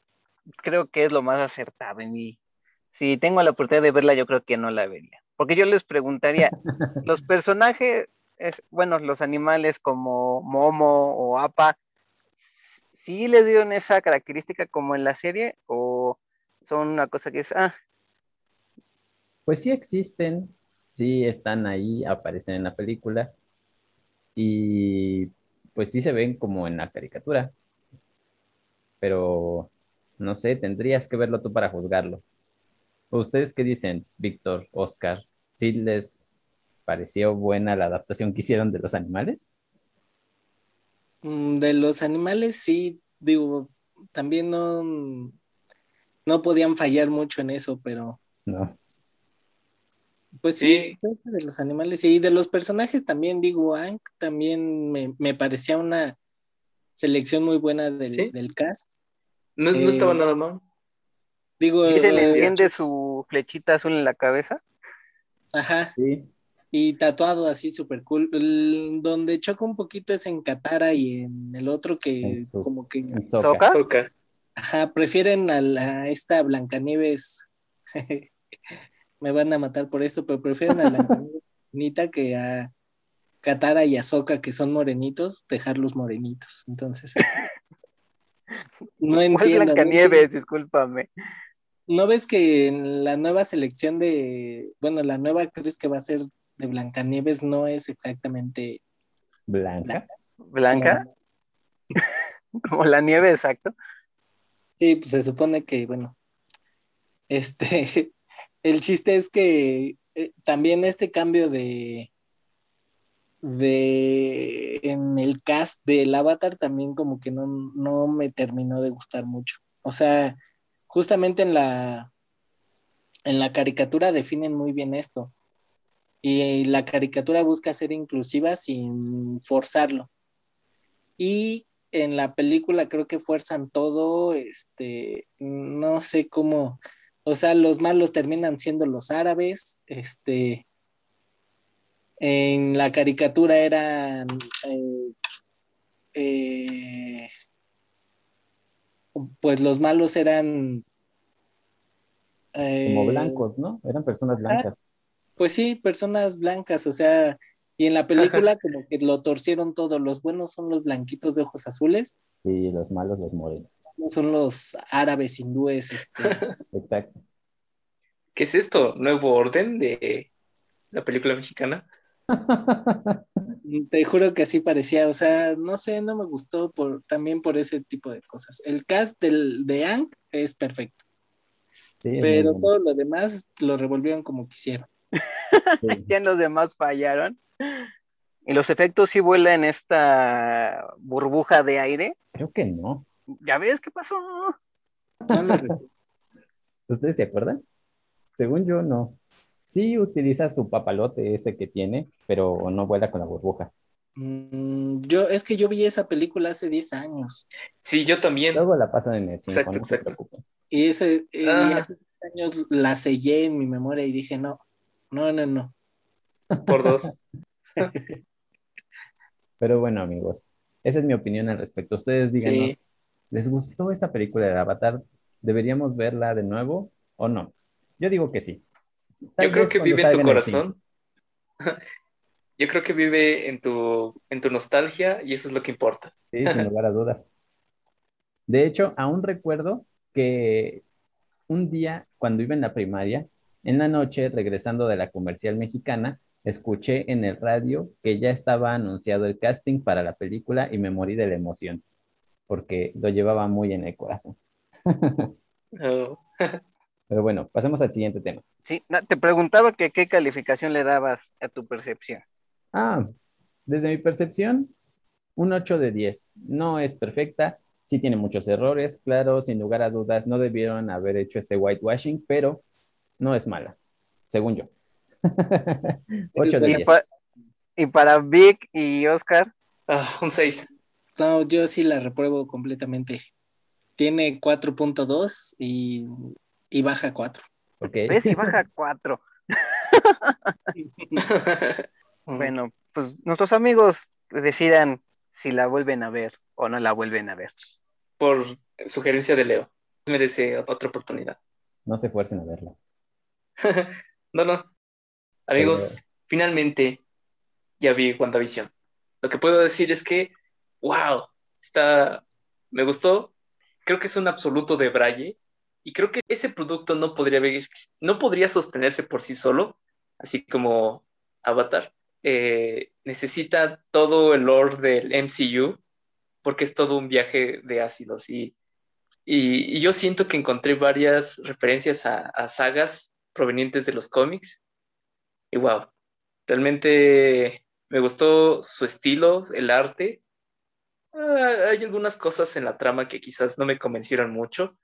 creo que es lo más acertado en mí. Si tengo la oportunidad de verla, yo creo que no la vería. Porque yo les preguntaría, [LAUGHS] los personajes, es, bueno, los animales como Momo o Apa, ¿sí les dieron esa característica como en la serie o son una cosa que es, ah, Pues sí existen, sí están ahí, aparecen en la película y pues sí se ven como en la caricatura, pero no sé, tendrías que verlo tú para juzgarlo. ¿Ustedes qué dicen, Víctor, Oscar? ¿Sí les pareció buena la adaptación que hicieron de los animales? Mm, De los animales, sí, digo, también no, no podían fallar mucho en eso, pero No. Pues sí, de los animales, y de los personajes también, digo, Hank también me, me parecía una selección muy buena del, ¿Sí? del cast. No, no Eh, estaba nada mal. Digo, ¿y se le eh, enciende su flechita azul en la cabeza? ajá, Sí, y tatuado así súper cool. El- donde choca un poquito es en Katara y en el otro que En su- como que, en. Soca. ajá, prefieren a, la- a esta Blancanieves. [LAUGHS] Me van a matar por esto, pero prefieren a Blancanieves [LAUGHS] bonita que a Katara y a Sokka, que son morenitos, dejarlos morenitos. Entonces, este, no [LAUGHS] ¿Cuál entiendo. ¿no? Blancanieves? Discúlpame. ¿No ves que en la nueva selección de, bueno, la nueva actriz que va a ser de Blancanieves no es exactamente Blanca. ¿Blanca? [LAUGHS] Como la nieve, exacto. Sí, pues se supone que, bueno, este, el chiste es que eh, también este cambio de, de, en el cast del Avatar también como que no, no me terminó de gustar mucho. O sea, justamente en la, en la caricatura definen muy bien esto. Y la caricatura busca ser inclusiva sin forzarlo. Y en la película creo que fuerzan todo, este, no sé cómo, o sea, los malos terminan siendo los árabes, este, en la caricatura eran, eh, eh, pues los malos eran... eh, Como blancos, ¿no? Eran personas blancas. Pues sí, personas blancas, o sea, y en la película [LAUGHS] como que lo torcieron todo, los buenos son los blanquitos de ojos azules, Y los malos, los morenos. Son los árabes hindúes, este, [LAUGHS] Exacto. ¿Qué es esto? ¿Nuevo orden de la película mexicana? te juro que así parecía, o sea, no sé, no me gustó por, también por ese tipo de cosas. El cast del, de Ang es perfecto, Sí, pero todo lo demás lo revolvieron como quisieron. Sí. [LAUGHS] Ya los demás fallaron. Y los efectos sí vuelan en esta burbuja de aire. Creo que no. ¿Ya ves qué pasó? ¿Ustedes se acuerdan? Según yo, no. Sí utiliza su papalote ese que tiene, pero no vuela con la burbuja. Mm, yo, es que yo vi esa película hace 10 años. Sí, yo también. Luego la pasan en el 5, Exacto, no se exacto. preocupen. Y, ese, y Ah. hace 10 años la sellé en mi memoria y dije, no, no, no, no. Por dos. [LAUGHS] Pero bueno, amigos, esa es mi opinión al respecto. Ustedes díganos, Sí. ¿Les gustó esa película de Avatar? ¿Deberíamos verla de nuevo o no? Yo digo que sí. Tal Yo creo que vive en tu corazón. [LAUGHS] Yo creo que vive en tu, en tu nostalgia y eso es lo que importa. Sí, sin lugar a dudas. De hecho, aún recuerdo que un día, cuando iba en la primaria, en la noche, regresando de la comercial mexicana, escuché en el radio que ya estaba anunciado el casting para la película y me morí de la emoción, porque lo llevaba muy en el corazón. Oh, [LAUGHS] Pero bueno, pasemos al siguiente tema. Sí, te preguntaba que qué calificación le dabas a tu percepción. Ah, desde mi percepción, un 8 de 10. No es perfecta, sí tiene muchos errores, claro, sin lugar a dudas, no debieron haber hecho este whitewashing, pero no es mala, según yo. [LAUGHS] 8 de Y, 10. pa- y para Vic y Oscar, ah, un 6. No, yo sí la repruebo completamente. Tiene 4.2 y, y baja 4. Ok. ¿ves? Y baja [LAUGHS] cuatro. [LAUGHS] Bueno, pues nuestros amigos decidan si la vuelven a ver o no la vuelven a ver. Por sugerencia de Leo. Merece otra oportunidad. No se fuercen a verla. [LAUGHS] no, no. Amigos, finalmente ya vi WandaVision. Lo que puedo decir es que, wow, está, me gustó. Creo que es un absoluto de Braille y creo que ese producto no podría, no podría sostenerse por sí solo, así como Avatar. Eh, necesita todo el lore del MCU porque es todo un viaje de ácidos y, y, yo siento que encontré varias referencias a, a sagas provenientes de los cómics y wow, realmente me gustó su estilo, el arte. Ah, hay algunas cosas en la trama que quizás no me convencieron mucho.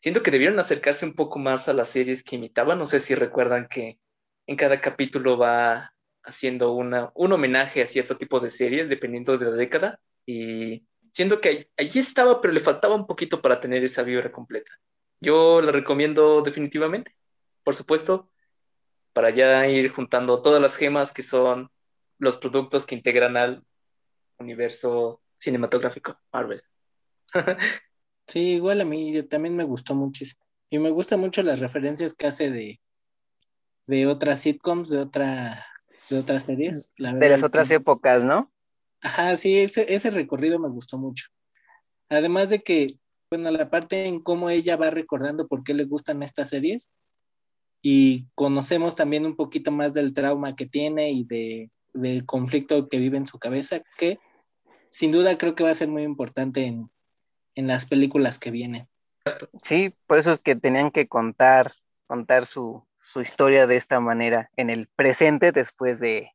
Siento que debieron acercarse un poco más a las series que imitaban. No sé si recuerdan que en cada capítulo va haciendo una, un homenaje a cierto tipo de series, dependiendo de la década. Y siento que allí estaba, pero le faltaba un poquito para tener esa vibra completa. Yo la recomiendo definitivamente, por supuesto, para ya ir juntando todas las gemas que son los productos que integran al universo cinematográfico Marvel. sí, igual a mí también me gustó muchísimo. Y me gustan mucho las referencias que hace de, de otras sitcoms, de, otra, de otras series. de las otras épocas, ¿no? Ajá, sí, ese, ese recorrido me gustó mucho. Además de que, bueno, la parte en cómo ella va recordando por qué le gustan estas series y conocemos también un poquito más del trauma que tiene y de del conflicto que vive en su cabeza, que sin duda creo que va a ser muy importante en, las películas que vienen. Sí, por eso es que tenían que contar, contar su, historia de esta manera en el presente después de,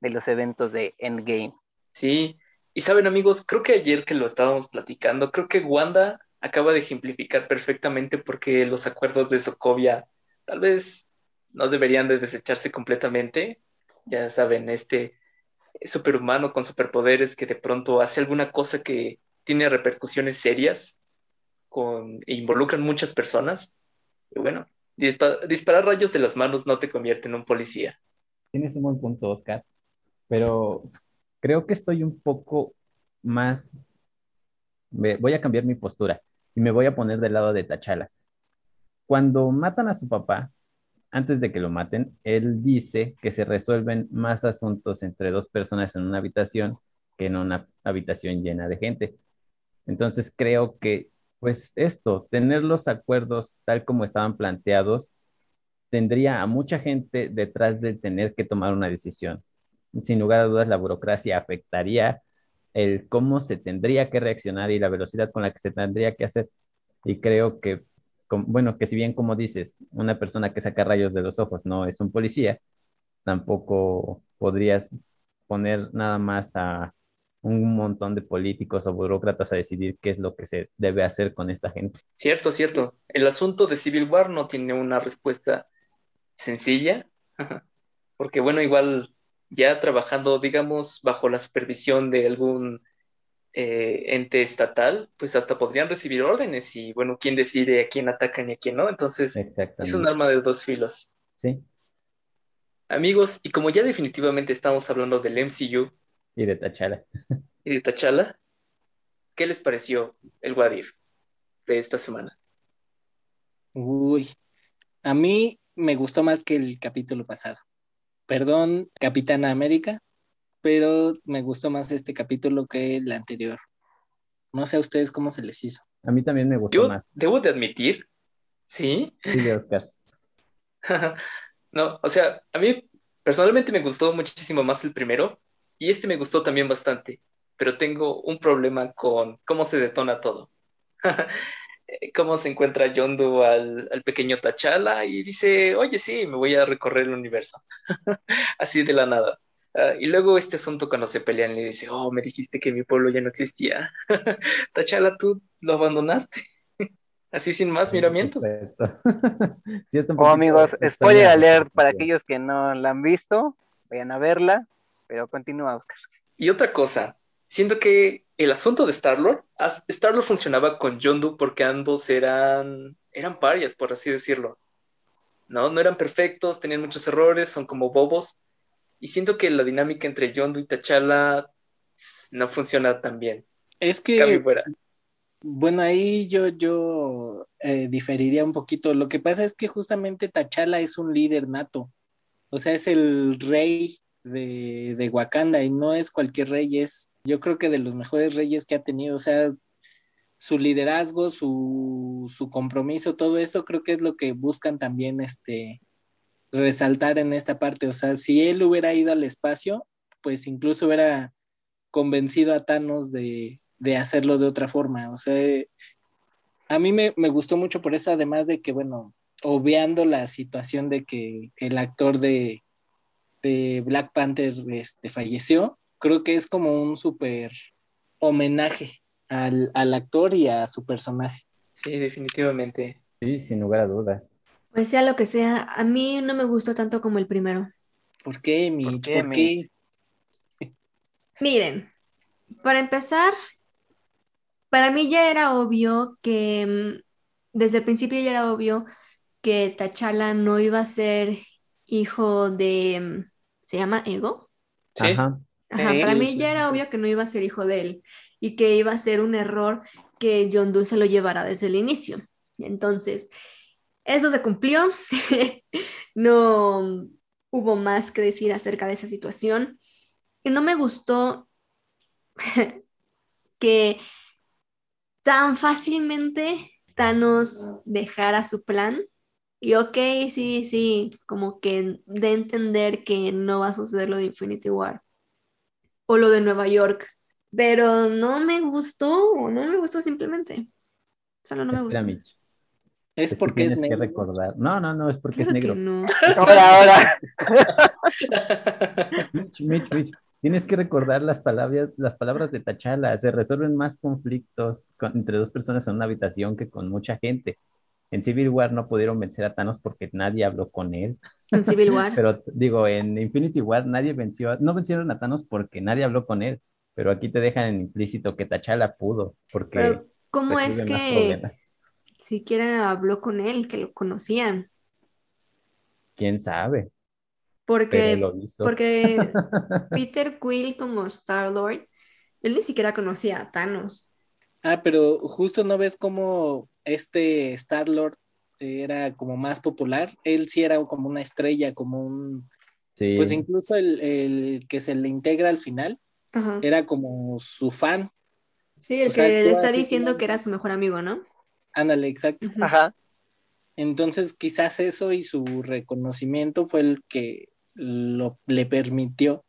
de los eventos de Endgame. Sí, y saben amigos, creo que ayer que lo estábamos platicando, creo que Wanda acaba de ejemplificar perfectamente porque los acuerdos de Sokovia tal vez no deberían de desecharse completamente, ya saben, este superhumano con superpoderes que de pronto hace alguna cosa que tiene repercusiones serias con, e involucran muchas personas. Y bueno, disparar rayos de las manos no te convierte en un policía. Tienes un buen punto, Oscar, pero creo que estoy un poco más... Voy a cambiar mi postura y me voy a poner del lado de Tachala. Cuando matan a su papá, antes de que lo maten, él dice que se resuelven más asuntos entre dos personas en una habitación que en una habitación llena de gente. Entonces creo que, pues esto, tener los acuerdos tal como estaban planteados, tendría a mucha gente detrás de tener que tomar una decisión. Sin lugar a dudas, la burocracia afectaría el cómo se tendría que reaccionar y la velocidad con la que se tendría que hacer. Y creo que bueno, que si bien como dices, una persona que saca rayos de los ojos no es un policía, tampoco podrías poner nada más a un montón de políticos o burócratas a decidir qué es lo que se debe hacer con esta gente. Cierto, cierto. El asunto de Civil War no tiene una respuesta sencilla, [LAUGHS] porque bueno, igual ya trabajando, digamos, bajo la supervisión de algún eh, ente estatal, pues hasta podrían recibir órdenes y bueno, quién decide a quién atacan y a quién no. Entonces, es un arma de dos filos. Sí. Amigos, y como ya definitivamente estamos hablando del MCU. Y de Tachala. [LAUGHS] Y de Tachala, ¿qué les pareció el Wadir de esta semana? Uy, a mí me gustó más que el capítulo pasado. Perdón, Capitana América, pero me gustó más este capítulo que el anterior. No sé a ustedes cómo se les hizo. A mí también me gustó Yo más. Debo de admitir, sí. Sí, Oscar. [LAUGHS] no, o sea, a mí personalmente me gustó muchísimo más el primero y este me gustó también bastante, pero tengo un problema con cómo se detona todo. [LAUGHS] cómo se encuentra Yondu al, al pequeño Tachala y dice, oye, sí, me voy a recorrer el universo. [LAUGHS] Así de la nada. Ah, y luego este asunto cuando se pelean le dice, oh, me dijiste que mi pueblo ya no existía. [LAUGHS] Tachala, tú lo abandonaste. [LAUGHS] Así sin más miramientos. [LAUGHS] oh, amigos, spoiler alert para aquellos que no la han visto, vayan a verla, pero continúa, Oscar. Y otra cosa, siento que el asunto de Star-Lord, Star-Lord funcionaba con Yondu porque ambos eran, eran parias, por así decirlo. No, no eran perfectos, tenían muchos errores, son como bobos, y siento que la dinámica entre Yondu y T'Challa no funciona tan bien. Es que, fuera. bueno, ahí yo, yo eh, diferiría un poquito. Lo que pasa es que justamente T'Challa es un líder nato. O sea, es el rey de, de Wakanda y no es cualquier rey, es yo creo que de los mejores reyes que ha tenido. O sea, su liderazgo, su, su compromiso, todo esto creo que es lo que buscan también este, resaltar en esta parte. O sea, si él hubiera ido al espacio, pues incluso hubiera convencido a Thanos de, de hacerlo de otra forma. O sea, a mí me, me gustó mucho por eso, además de que, bueno, obviando la situación de que el actor de, de Black Panther este, falleció, creo que es como un súper homenaje al, al actor y a su personaje. Sí, definitivamente. Sí, sin lugar a dudas. Pues sea lo que sea, a mí no me gustó tanto como el primero. ¿Por qué, Mitch? qué, ¿Por qué? Miren, para empezar, para mí ya era obvio que, mm, desde el principio ya era obvio que T'Challa no iba a ser hijo de, mm, ¿se llama Ego? Sí. Ajá. Ajá, para mí ya era obvio que no iba a ser hijo de él y que iba a ser un error que John Doe se lo llevara desde el inicio. Entonces, eso se cumplió. [LAUGHS] No hubo más que decir acerca de esa situación. Y no me gustó [LAUGHS] que tan fácilmente Thanos dejara su plan. Y ok, sí, sí, como que de entender que no va a suceder lo de Infinity War o lo de Nueva York, pero no me gustó, no me gustó simplemente. Solo no me gustó. Es que porque es tienes que negro. recordar. No, no, no, es porque Claro es negro. no. Ahora, ahora. [LAUGHS] Mitch, Mitch, Mitch, Tienes que recordar las palabras, las palabras de T'Challa. Se resuelven más conflictos con- entre dos personas en una habitación que con mucha gente. En Civil War no pudieron vencer a Thanos porque nadie habló con él. En Civil War. Pero digo, en Infinity War nadie venció, no vencieron a Thanos porque nadie habló con él. Pero aquí te dejan en implícito que T'Challa pudo, porque Pero, ¿cómo es que problemas. Siquiera habló con él, que lo conocían? ¿Quién sabe? Porque, lo hizo. porque [LAUGHS] Peter Quill como Star-Lord, él ni siquiera conocía a Thanos. Ah, pero justo no ves cómo este Star-Lord era como más popular. Él sí era como una estrella, como un... Sí. Pues incluso el, el que se le integra al final Ajá. era como su fan. Sí, el o sea, que le está diciendo como- que era su mejor amigo, ¿no? Ándale, exacto. Ajá. Entonces quizás eso y su reconocimiento fue el que lo, le permitió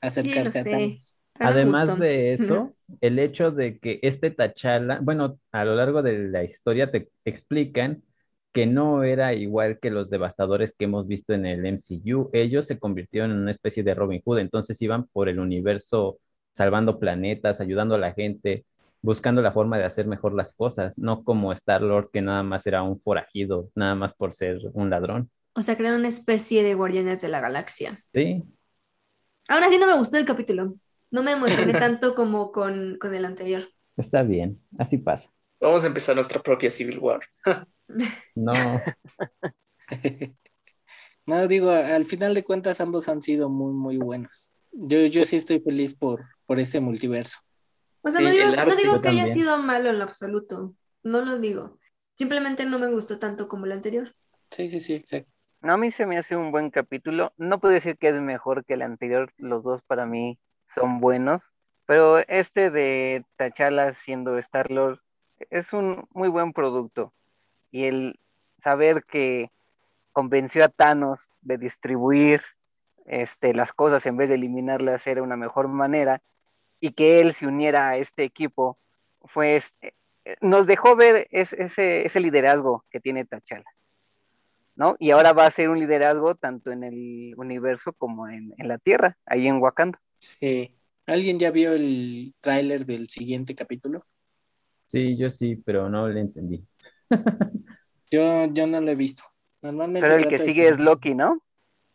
acercarse a. Thanos. Además de eso, el hecho de que este T'Challa, bueno, a lo largo de la historia te explican que no era igual que los devastadores que hemos visto en el MCU. Ellos se convirtieron en una especie de Robin Hood, entonces iban por el universo salvando planetas, ayudando a la gente, buscando la forma de hacer mejor las cosas, no como Star-Lord que nada más era un forajido, nada más por ser un ladrón. O sea, crearon una especie de guardianes de la galaxia. Sí, Aún así no me gustó el capítulo. No me emocioné [LAUGHS] tanto como con, con el anterior. está bien, así pasa. Vamos a empezar nuestra propia Civil War. [LAUGHS] No, [LAUGHS] No, digo, al final de cuentas ambos han sido muy, muy buenos. Yo, yo sí estoy feliz por, por este multiverso. O sea, Sí, no digo, el no digo que haya sido malo en lo absoluto. No lo digo. Simplemente no me gustó tanto como el anterior. Sí, sí, sí, exacto. No, a mí se me hace un buen capítulo. No puedo decir que es mejor que el anterior, los dos para mí son buenos, pero este de T'Challa siendo Star-Lord es un muy buen producto. Y el saber que convenció a Thanos de distribuir este, las cosas en vez de eliminarlas era una mejor manera, y que él se uniera a este equipo, fue este- nos dejó ver es- ese, ese liderazgo que tiene T'Challa. ¿no? Y ahora va a ser un liderazgo tanto en el universo como en, en la Tierra, ahí en Wakanda. Sí. ¿Alguien ya vio el tráiler del siguiente capítulo? sí, yo sí, pero no le entendí. [LAUGHS] Yo, yo no lo he visto. Normalmente Pero el que de- sigue es Loki, ¿no?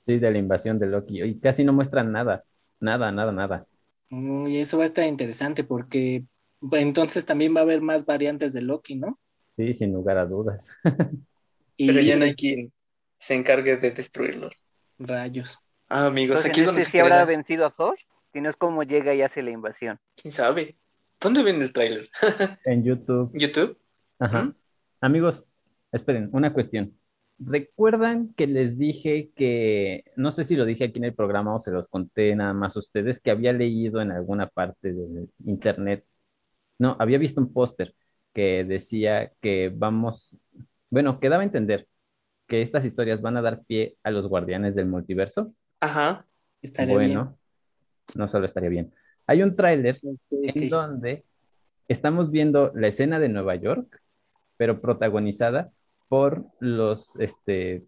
Sí, de la invasión de Loki. Y casi no muestran nada. Nada, nada, nada. Uy, eso va a estar interesante porque pues, entonces también va a haber más variantes de Loki, ¿no? Sí, sin lugar a dudas. Y Pero ya no hay pues, quien se encargue de destruirlos. rayos. Ah, amigos, Entonces, aquí es ¿en donde este se sí habrá vencido a Thor? Si no es como llega y hace la invasión. ¿Quién sabe? ¿Dónde ven el tráiler? [LAUGHS] En YouTube. ¿YouTube? Ajá. ¿Mm? Amigos, esperen, una cuestión. ¿Recuerdan que les dije que, no sé si lo dije aquí en el programa o se los conté nada más a ustedes, que había leído en alguna parte del internet, no, había visto un póster que decía que vamos, bueno, que daba a entender que estas historias van a dar pie a los guardianes del multiverso? Ajá. Estaría bueno, no solo estaría bien. Hay un tráiler bien. En donde estamos viendo la escena de Nueva York, pero protagonizada por los, este,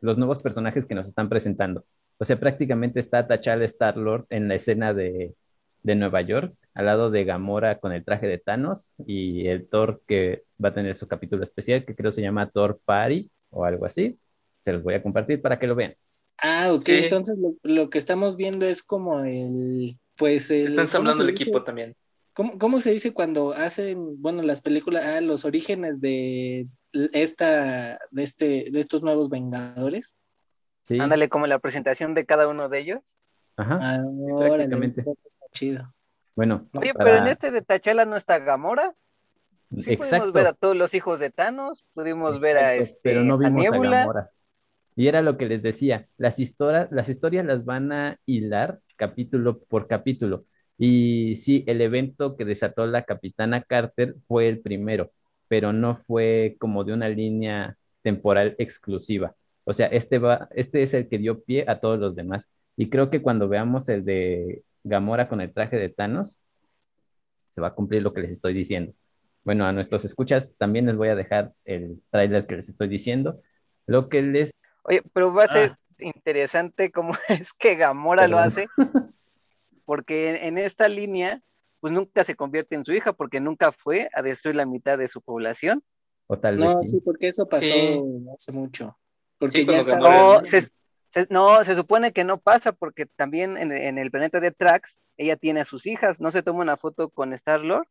los nuevos personajes que nos están presentando. O sea, prácticamente está T'Challa Star-Lord en la escena de, de Nueva York, al lado de Gamora con el traje de Thanos y el Thor que va a tener su capítulo especial, que creo se llama Thor Party o algo así. Se los voy a compartir para que lo vean. Ah, ok, Sí. entonces lo, lo que estamos viendo es como el, pues el... Se está ¿cómo ensamblando se el dice? equipo también. ¿Cómo, cómo se dice cuando hacen, bueno, las películas, ah, los orígenes de esta, de este, de estos nuevos Vengadores? Sí, Ándale, como la presentación de cada uno de ellos. ajá. Ah, prácticamente. órale, entonces está chido. Bueno, Oye, para- pero en este de T'Challa no está Gamora. Sí pudimos exacto. ver a todos los hijos de Thanos, pudimos ver a, este, pero no a vimos a, Nebula. Gamora. Y era lo que les decía, las historias, las historias las van a hilar capítulo por capítulo. Y sí, el evento que desató la Capitana Carter fue el primero, pero no fue como de una línea temporal exclusiva. O sea, este va, este es el que dio pie a todos los demás. Y creo que cuando veamos el de Gamora con el traje de Thanos, se va a cumplir lo que les estoy diciendo. Bueno, a nuestros escuchas también les voy a dejar el tráiler que les estoy diciendo. Lo que les... Oye, pero va a ser Ah. interesante cómo [LAUGHS] es que Gamora lo hace, [LAUGHS] porque en, en esta línea, pues nunca se convierte en su hija, porque nunca fue a destruir la mitad de su población. O tal No, vez sí, sí. porque eso pasó Sí. hace mucho. Porque Sí, ya está. No, es- se, se- no, se supone que no pasa, porque también en, en el planeta de Trax, ella tiene a sus hijas, no se toma una foto con Star-Lord,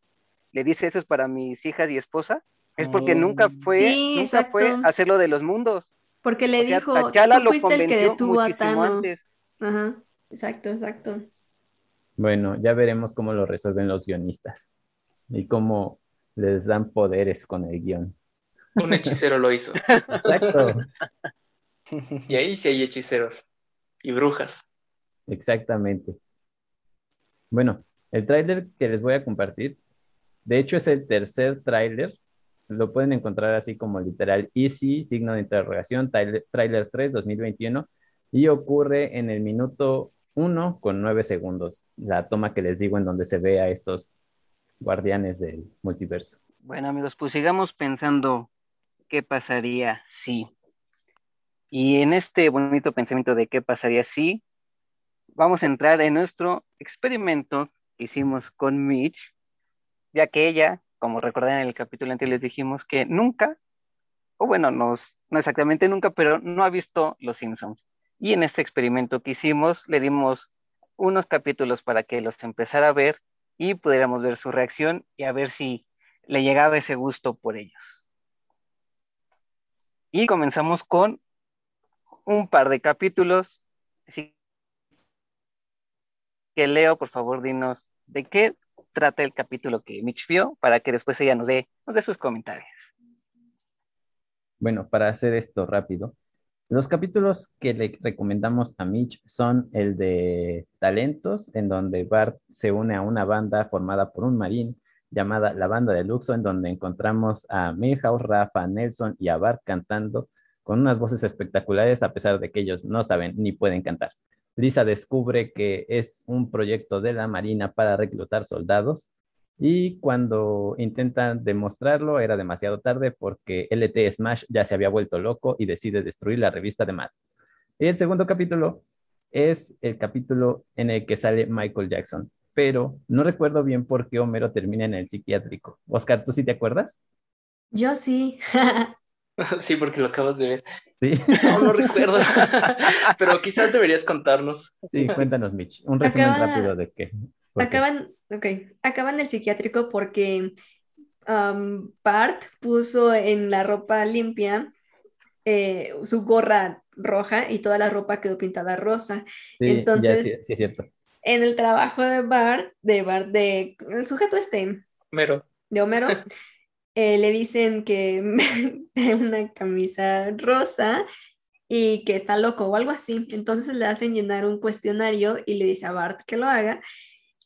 le dice, eso es para mis hijas y esposa, es porque Oh. nunca fue, Sí, nunca fue a hacer lo de los mundos. Porque le O sea, dijo, T'Challa tú lo fuiste el que convenció detuvo a Thanos. antes. Ajá, exacto, exacto. Bueno, ya veremos cómo lo resuelven los guionistas y cómo les dan poderes con el guion. Un hechicero lo hizo. Exacto, Y ahí sí hay hechiceros. Y brujas. exactamente. Bueno, el tráiler que les voy a compartir, de hecho es el tercer tráiler, lo pueden encontrar así como literal Easy, signo de interrogación, tráiler tráiler 3 2021, y ocurre en el minuto 1 con 9 segundos, la toma que les digo en donde se ve a estos guardianes del multiverso. Bueno, amigos, pues sigamos pensando qué pasaría si. Y en este bonito pensamiento de qué pasaría si, vamos a entrar en nuestro experimento que hicimos con Mitch, ya que ella, como recordarán en el capítulo anterior, les dijimos que nunca, o bueno, nos, no exactamente nunca, pero no ha visto Los Simpsons. Y en este experimento que hicimos, le dimos unos capítulos para que los empezara a ver y pudiéramos ver su reacción y a ver si le llegaba ese gusto por ellos. Y comenzamos con un par de capítulos. Así que Leo, por favor, dinos de qué trata el capítulo que Mitch vio para que después ella nos dé, nos dé sus comentarios. Bueno, para hacer esto rápido, los capítulos que le recomendamos a Mitch son el de Talentos, en donde Bart se une a una banda formada por un marín llamada La Banda de Luxo, en donde encontramos a Milhouse, Rafa, Nelson y a Bart cantando con unas voces espectaculares, a pesar de que ellos no saben ni pueden cantar. Lisa descubre que es un proyecto de la Marina para reclutar soldados y cuando intentan demostrarlo era demasiado tarde porque LT Smash ya se había vuelto loco y decide destruir la revista de Matt. Y el segundo capítulo es el capítulo en el que sale Michael Jackson, pero no recuerdo bien por qué Homero termina en el psiquiátrico. Oscar, ¿tú sí te acuerdas? Yo sí. [LAUGHS] [LAUGHS] Sí, porque lo acabas de ver. Sí, [LAUGHS] No, no recuerdo. Pero quizás deberías contarnos. sí, cuéntanos, Mitch. Un resumen Acaba- rápido de qué. Acaban, ok, acaban el psiquiátrico porque um, Bart puso en la ropa limpia eh, su gorra roja y toda la ropa quedó pintada rosa. Sí, ya, Entonces, sí, sí es cierto. en el trabajo de Bart, de Bart, de el sujeto este, Mero. de Homero, [LAUGHS] eh, le dicen que [LAUGHS] tiene una camisa rosa y que está loco o algo así. Entonces le hacen llenar un cuestionario y le dice a Bart que lo haga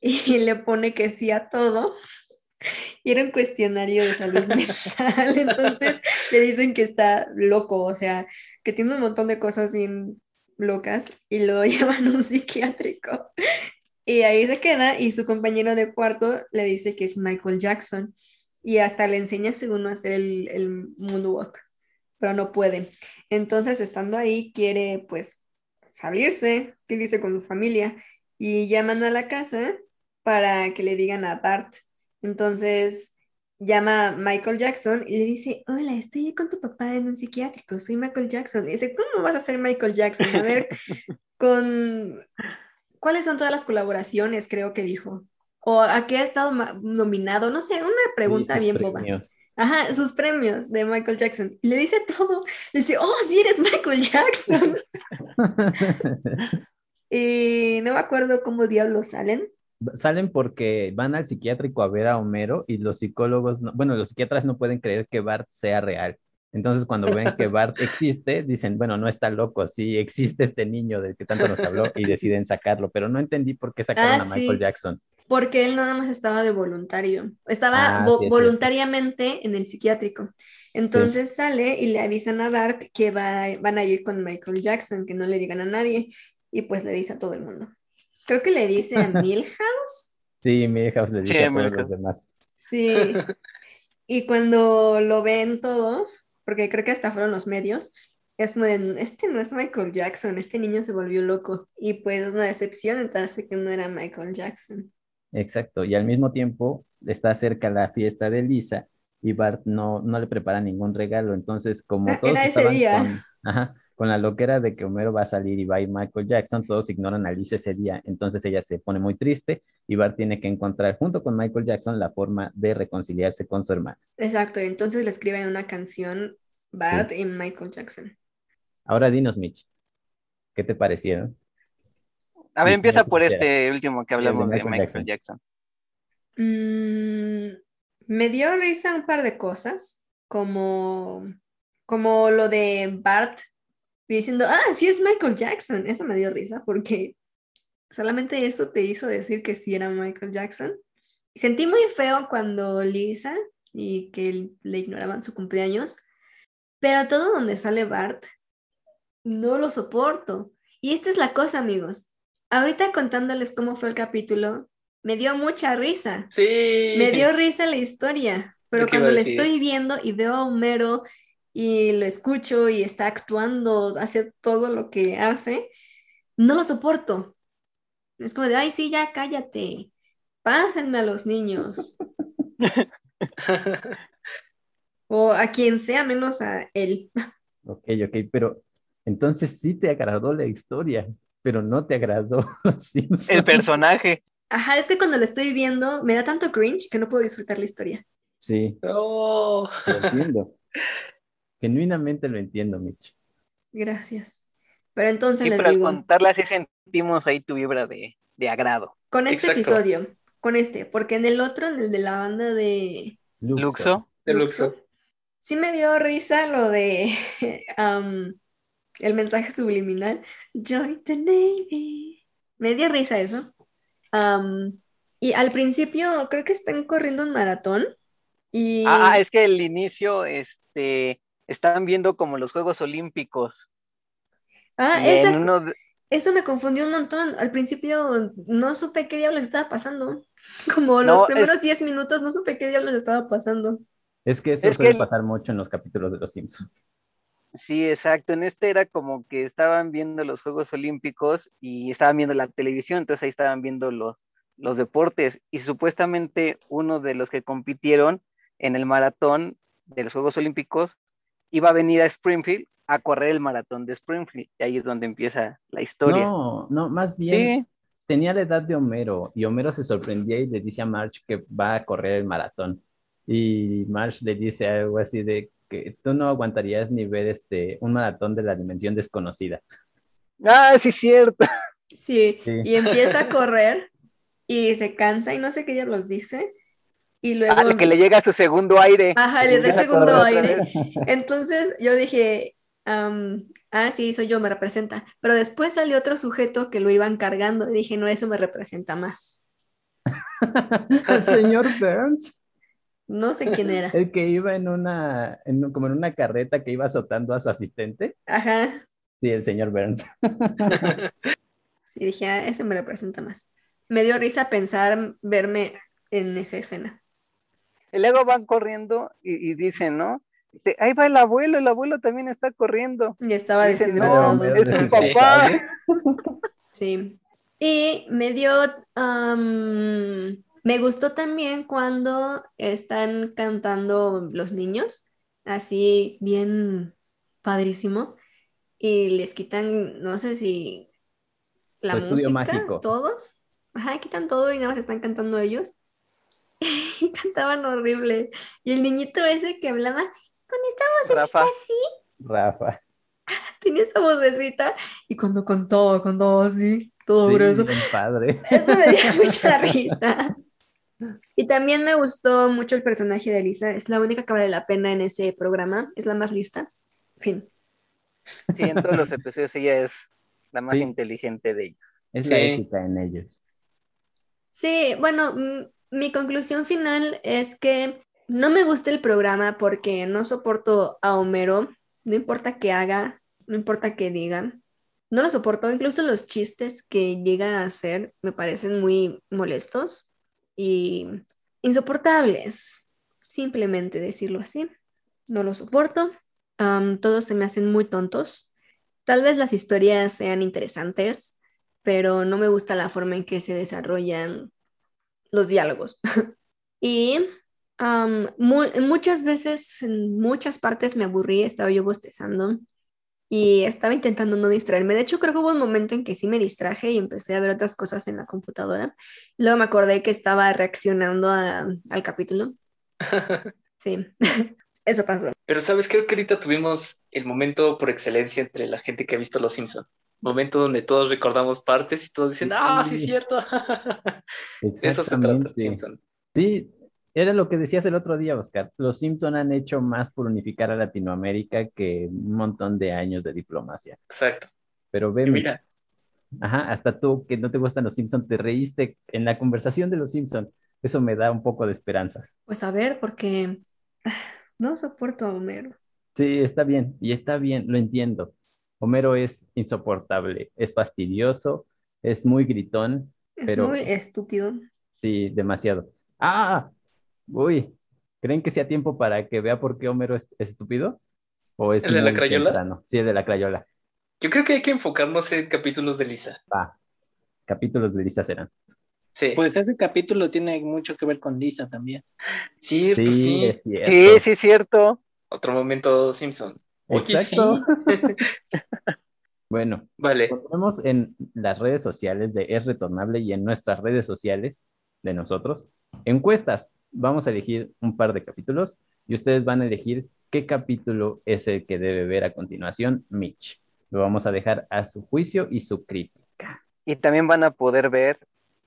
y le pone que sí a todo. Y era un cuestionario de salud [LAUGHS] mental. Entonces le dicen que está loco, o sea, que tiene un montón de cosas bien locas y lo [LAUGHS] llevan a un psiquiátrico. Y ahí se queda y su compañero de cuarto le dice que es Michael Jackson y hasta le enseña según hacer el, el moonwalk, pero no puede. Entonces, estando ahí, quiere pues salirse, irse con su familia y llaman a la casa para que le digan a Bart. Entonces, llama a Michael Jackson y le dice, hola, estoy con tu papá en un psiquiátrico, soy Michael Jackson. Y dice, ¿cómo vas a ser Michael Jackson? A ver, [LAUGHS] con... ¿Cuáles son todas las colaboraciones? Creo que dijo. ¿O a qué ha estado nominado? No sé, una pregunta bien boba. premios. Ajá, sus premios de Michael Jackson. Le dice todo. Le dice, oh, sí eres Michael Jackson. [LAUGHS] [LAUGHS] Y no me acuerdo cómo diablos salen. Salen porque van al psiquiátrico a ver a Homero y los psicólogos, no- bueno, los psiquiatras no pueden creer que Bart sea real. Entonces, cuando ven que [LAUGHS] Bart existe, dicen, bueno, no está loco, sí existe este niño del que tanto nos habló y deciden sacarlo, pero no entendí por qué sacaron Ah, a Michael sí. Jackson. Porque él nada más estaba de voluntario. Estaba Ah, vo- sí, voluntariamente en el psiquiátrico. Entonces sale y le avisan a Bart que va, van a ir con Michael Jackson, que no le digan a nadie. Y pues le dice a todo el mundo. Creo que le dice a [LAUGHS] Milhouse. Sí, Milhouse le dice Sí, a todos Milhouse. los demás. Sí. [LAUGHS] Y cuando lo ven todos, porque creo que hasta fueron los medios, es como de, este no es Michael Jackson, este niño se volvió loco. Y pues es una decepción enterarse que no era Michael Jackson. Exacto, y al mismo tiempo está cerca la fiesta de Lisa y Bart no, no le prepara ningún regalo, entonces como Ah, todos era ese estaban día. con, ajá, con la loquera de que Homero va a salir y va a ir Michael Jackson, todos ignoran a Lisa ese día, entonces ella se pone muy triste y Bart tiene que encontrar junto con Michael Jackson la forma de reconciliarse con su hermana. Exacto, y entonces le escriben una canción Bart y Michael Jackson. Ahora dinos, Mitch, ¿qué te parecieron? A ver, empieza por este último que de hablamos de Michael Michael Jackson. Jackson. Mm, me dio risa un par de cosas, como, como lo de Bart diciendo, ah, sí es Michael Jackson. Eso me dio risa porque solamente eso te hizo decir que sí era Michael Jackson. Sentí muy feo cuando Lisa y que le ignoraban su cumpleaños, pero todo donde sale Bart, no lo soporto. Y esta es la cosa, amigos. Ahorita contándoles cómo fue el capítulo, me dio mucha risa. Sí. Me dio risa la historia, pero cuando le decir. estoy viendo y veo a Homero y lo escucho y está actuando, hace todo lo que hace, no lo soporto. Es como de, ay, sí, ya cállate, pásenme a los niños [LAUGHS] o a quien sea menos a él. Ok, ok, pero entonces sí te agradó la historia, pero no te agradó [LAUGHS] Simpsons. El personaje. Ajá, es que cuando lo estoy viendo me da tanto cringe que no puedo disfrutar la historia. Sí, Oh. lo entiendo. [LAUGHS] Genuinamente lo entiendo, Mitch. Gracias. Pero entonces Sí, les pero al digo, contarla sí sentimos ahí tu vibra de, de agrado. con este Exacto. episodio, con este, porque en el otro, en el de la banda de Luxo. Luxo. De Luxo, sí me dio risa lo de [LAUGHS] el mensaje subliminal, Join the Navy. Me dio risa eso. Y al principio creo que están corriendo un maratón y Ah, ah, es que el inicio, este, están viendo como los Juegos Olímpicos. Ah, esa- de- eso me confundió un montón. Al principio no supe qué diablos estaba pasando. [LAUGHS] Como los es- primeros 10 minutos no supe qué diablos estaba pasando. Es que eso Es suele el- pasar mucho en los capítulos de Los Simpsons. Sí, exacto. En este era como que estaban viendo los Juegos Olímpicos y estaban viendo la televisión, entonces ahí estaban viendo los, los deportes. Y supuestamente uno de los que compitieron en el maratón de los Juegos Olímpicos iba a venir a Springfield a correr el maratón de Springfield. Y ahí es donde empieza la historia. No, no, más bien Sí, tenía la edad de Homero y Homero se sorprendía y le dice a Marge que va a correr el maratón. Y Marge le dice algo así de, que tú no aguantarías ni ver este, un maratón de la dimensión desconocida. Ah, sí, cierto. Sí, Sí. y empieza a [LAUGHS] correr y se cansa y no sé qué diablos dice. Y luego, Ah, que le llega su segundo aire. ajá, le da segundo aire. [LAUGHS] Entonces yo dije, ah, sí, soy yo, me representa. Pero después salió otro sujeto que lo iban cargando y dije, no, eso me representa más. El señor Burns, No sé quién era. el que iba en una, en un- como en una carreta que iba azotando a su asistente. Ajá. Sí, el señor Burns. [LAUGHS] Sí, dije, ah, ese me representa más. Me dio risa pensar verme en esa escena. Y luego van corriendo y, y dicen, ¿no? Dice, ahí va el abuelo, el abuelo también está corriendo. Y estaba Dicen, deshidratado. no, es su papá. [LAUGHS] Sí. Y me dio, am, me gustó también cuando están cantando los niños, así bien padrísimo, y les quitan, no sé si la música, mágico. todo. Ajá, quitan todo y nada más están cantando ellos. [LAUGHS] Y cantaban horrible. Y el niñito ese que hablaba con esta vocecita Rafa. así, Rafa. [LAUGHS] tenía esa vocecita, y cuando cantaba, cantaba así, todo Sí, grueso. padre. [LAUGHS] Eso me dio mucha risa. Y también me gustó mucho el personaje de Lisa. Es la única que vale la pena en ese programa. Es la más lista. Fin. Sí, en todos los episodios ella es la más Sí. inteligente de ellos. Es la Sí. ética en ellos. Sí, bueno, mm, mi conclusión final es que no me gusta el programa porque no soporto a Homero. No importa qué haga, no importa qué diga. No lo soporto. Incluso los chistes que llega a hacer me parecen muy molestos y insoportables. Simplemente decirlo así. No lo soporto. Todos se me hacen muy tontos. Tal vez las historias sean interesantes, pero no me gusta la forma en que se desarrollan los diálogos. [LAUGHS] y mu- muchas veces, en muchas partes me aburrí, estaba yo bostezando y estaba intentando no distraerme. De hecho, creo que hubo un momento en que sí me distraje y empecé a ver otras cosas en la computadora. Luego me acordé que estaba reaccionando a- al capítulo. [LAUGHS] Sí, [LAUGHS] eso pasó. Pero sabes, creo que ahorita tuvimos el momento por excelencia entre la gente que ha visto Los Simpson. Momento donde todos recordamos partes y todos dicen, ah, sí es cierto. [LAUGHS] De eso se trata. Simpson. Sí, era lo que decías el otro día, Oscar. Los Simpson han hecho más por unificar a Latinoamérica que un montón de años de diplomacia. Exacto. Pero Y ve, mira, ajá, hasta tú que no te gustan los Simpson, te reíste en la conversación de los Simpson. Eso me da un poco de esperanzas. Pues a ver, porque [SIGHS] no soporto a Homero. Sí, está bien, y está bien, lo entiendo. Homero es insoportable, es fastidioso, es muy gritón, Es Pero- muy estúpido. sí, demasiado. ¡Ah! Uy, ¿creen que sea tiempo para que vea por qué Homero es estúpido? ¿O es ¿El de la crayola? temprano? Sí, el de la crayola. yo creo que hay que enfocarnos en capítulos de Lisa. Va, capítulos de Lisa serán. Sí, Pues ese capítulo tiene mucho que ver con Lisa también. cierto, Sí, sí. es cierto. Sí, sí, es cierto. Otro momento Simpson. Oye, Exacto. sí. [LAUGHS] Bueno, Vale, ponemos en las redes sociales de Es Retornable y en nuestras redes sociales de nosotros encuestas. Vamos a elegir un par de capítulos y ustedes van a elegir qué capítulo es el que debe ver a continuación Mitch. Lo vamos a dejar a su juicio y su crítica. Y también van a poder ver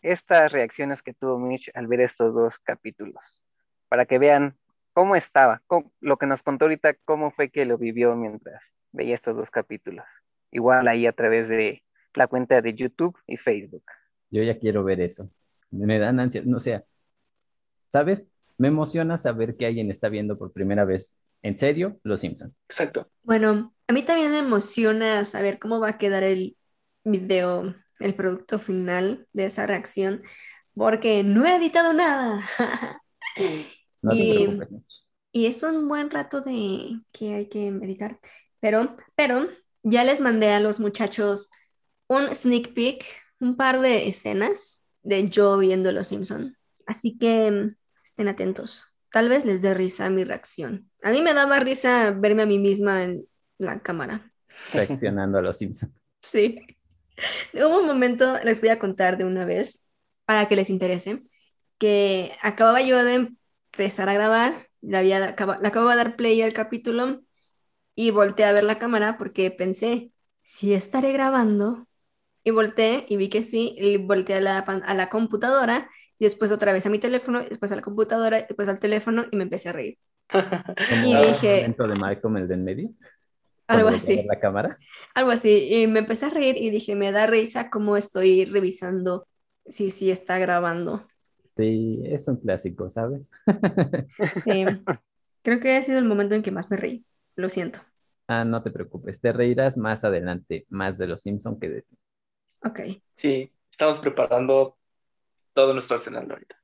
estas reacciones que tuvo Mitch al ver estos dos capítulos, para que vean cómo estaba, cómo- lo que nos contó ahorita, cómo fue que lo vivió mientras veía estos dos capítulos. Igual ahí a través de la cuenta de YouTube y Facebook. Yo ya quiero ver eso. Me dan ansia, no sé. ¿Sabes? Me emociona saber que alguien está viendo por primera vez, en serio, Los Simpson. exacto. Bueno, a mí también me emociona saber cómo va a quedar el video, el producto final de esa reacción, porque no he editado nada. No Y-. Y es un buen rato de que hay que editar. Pero, pero ya les mandé a los muchachos un sneak peek, un par de escenas de yo viendo Los Simpson. Así que mm, estén atentos. Tal vez les dé risa mi reacción. A mí me daba risa verme a mí misma en la cámara. Reaccionando a Los Simpson. Sí. Hubo un momento, les voy a contar de una vez, para que les interese, que acababa yo de empezar a grabar le, había, acababa de dar play al capítulo y volteé a ver la cámara porque pensé, si estaré grabando. Y volteé y vi que sí, y volteé a la, a la computadora y después otra vez a mi teléfono, después a la computadora, después al teléfono y me empecé a reír. [LAUGHS] Y el dije- momento de Malcolm, el de en medio. Algo así. La cámara. Algo así, y me empecé a reír y dije, me da risa cómo estoy revisando si sí está grabando. Sí, es un clásico, ¿sabes? Sí, [LAUGHS] creo que ha sido el momento en que más me reí. Lo siento. Ah, no te preocupes, te reirás más adelante, más de los Simpson que de ti. Ok, Sí, estamos preparando todo nuestro arsenal ahorita.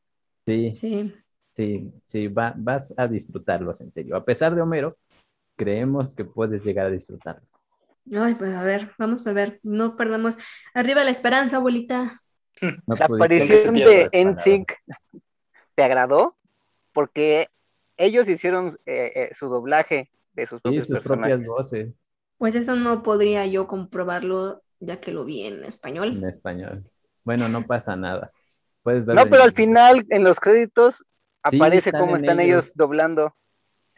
Sí, sí. sí, sí, va- vas a disfrutarlos en serio. A pesar de Homero, creemos que puedes llegar a disfrutarlo. Ay, pues a ver, vamos a ver. No perdamos. Arriba la esperanza, abuelita. [LAUGHS] No La aparición de. NSYNC te agradó porque ellos hicieron eh, eh, su doblaje de sus Sí, propias voces Pues eso no podría yo comprobarlo ya que lo vi en español. en español. Bueno, no pasa nada. Puedes No, verlo pero en- al final en los créditos Sí, aparece salen cómo están ellos. ellos. doblando.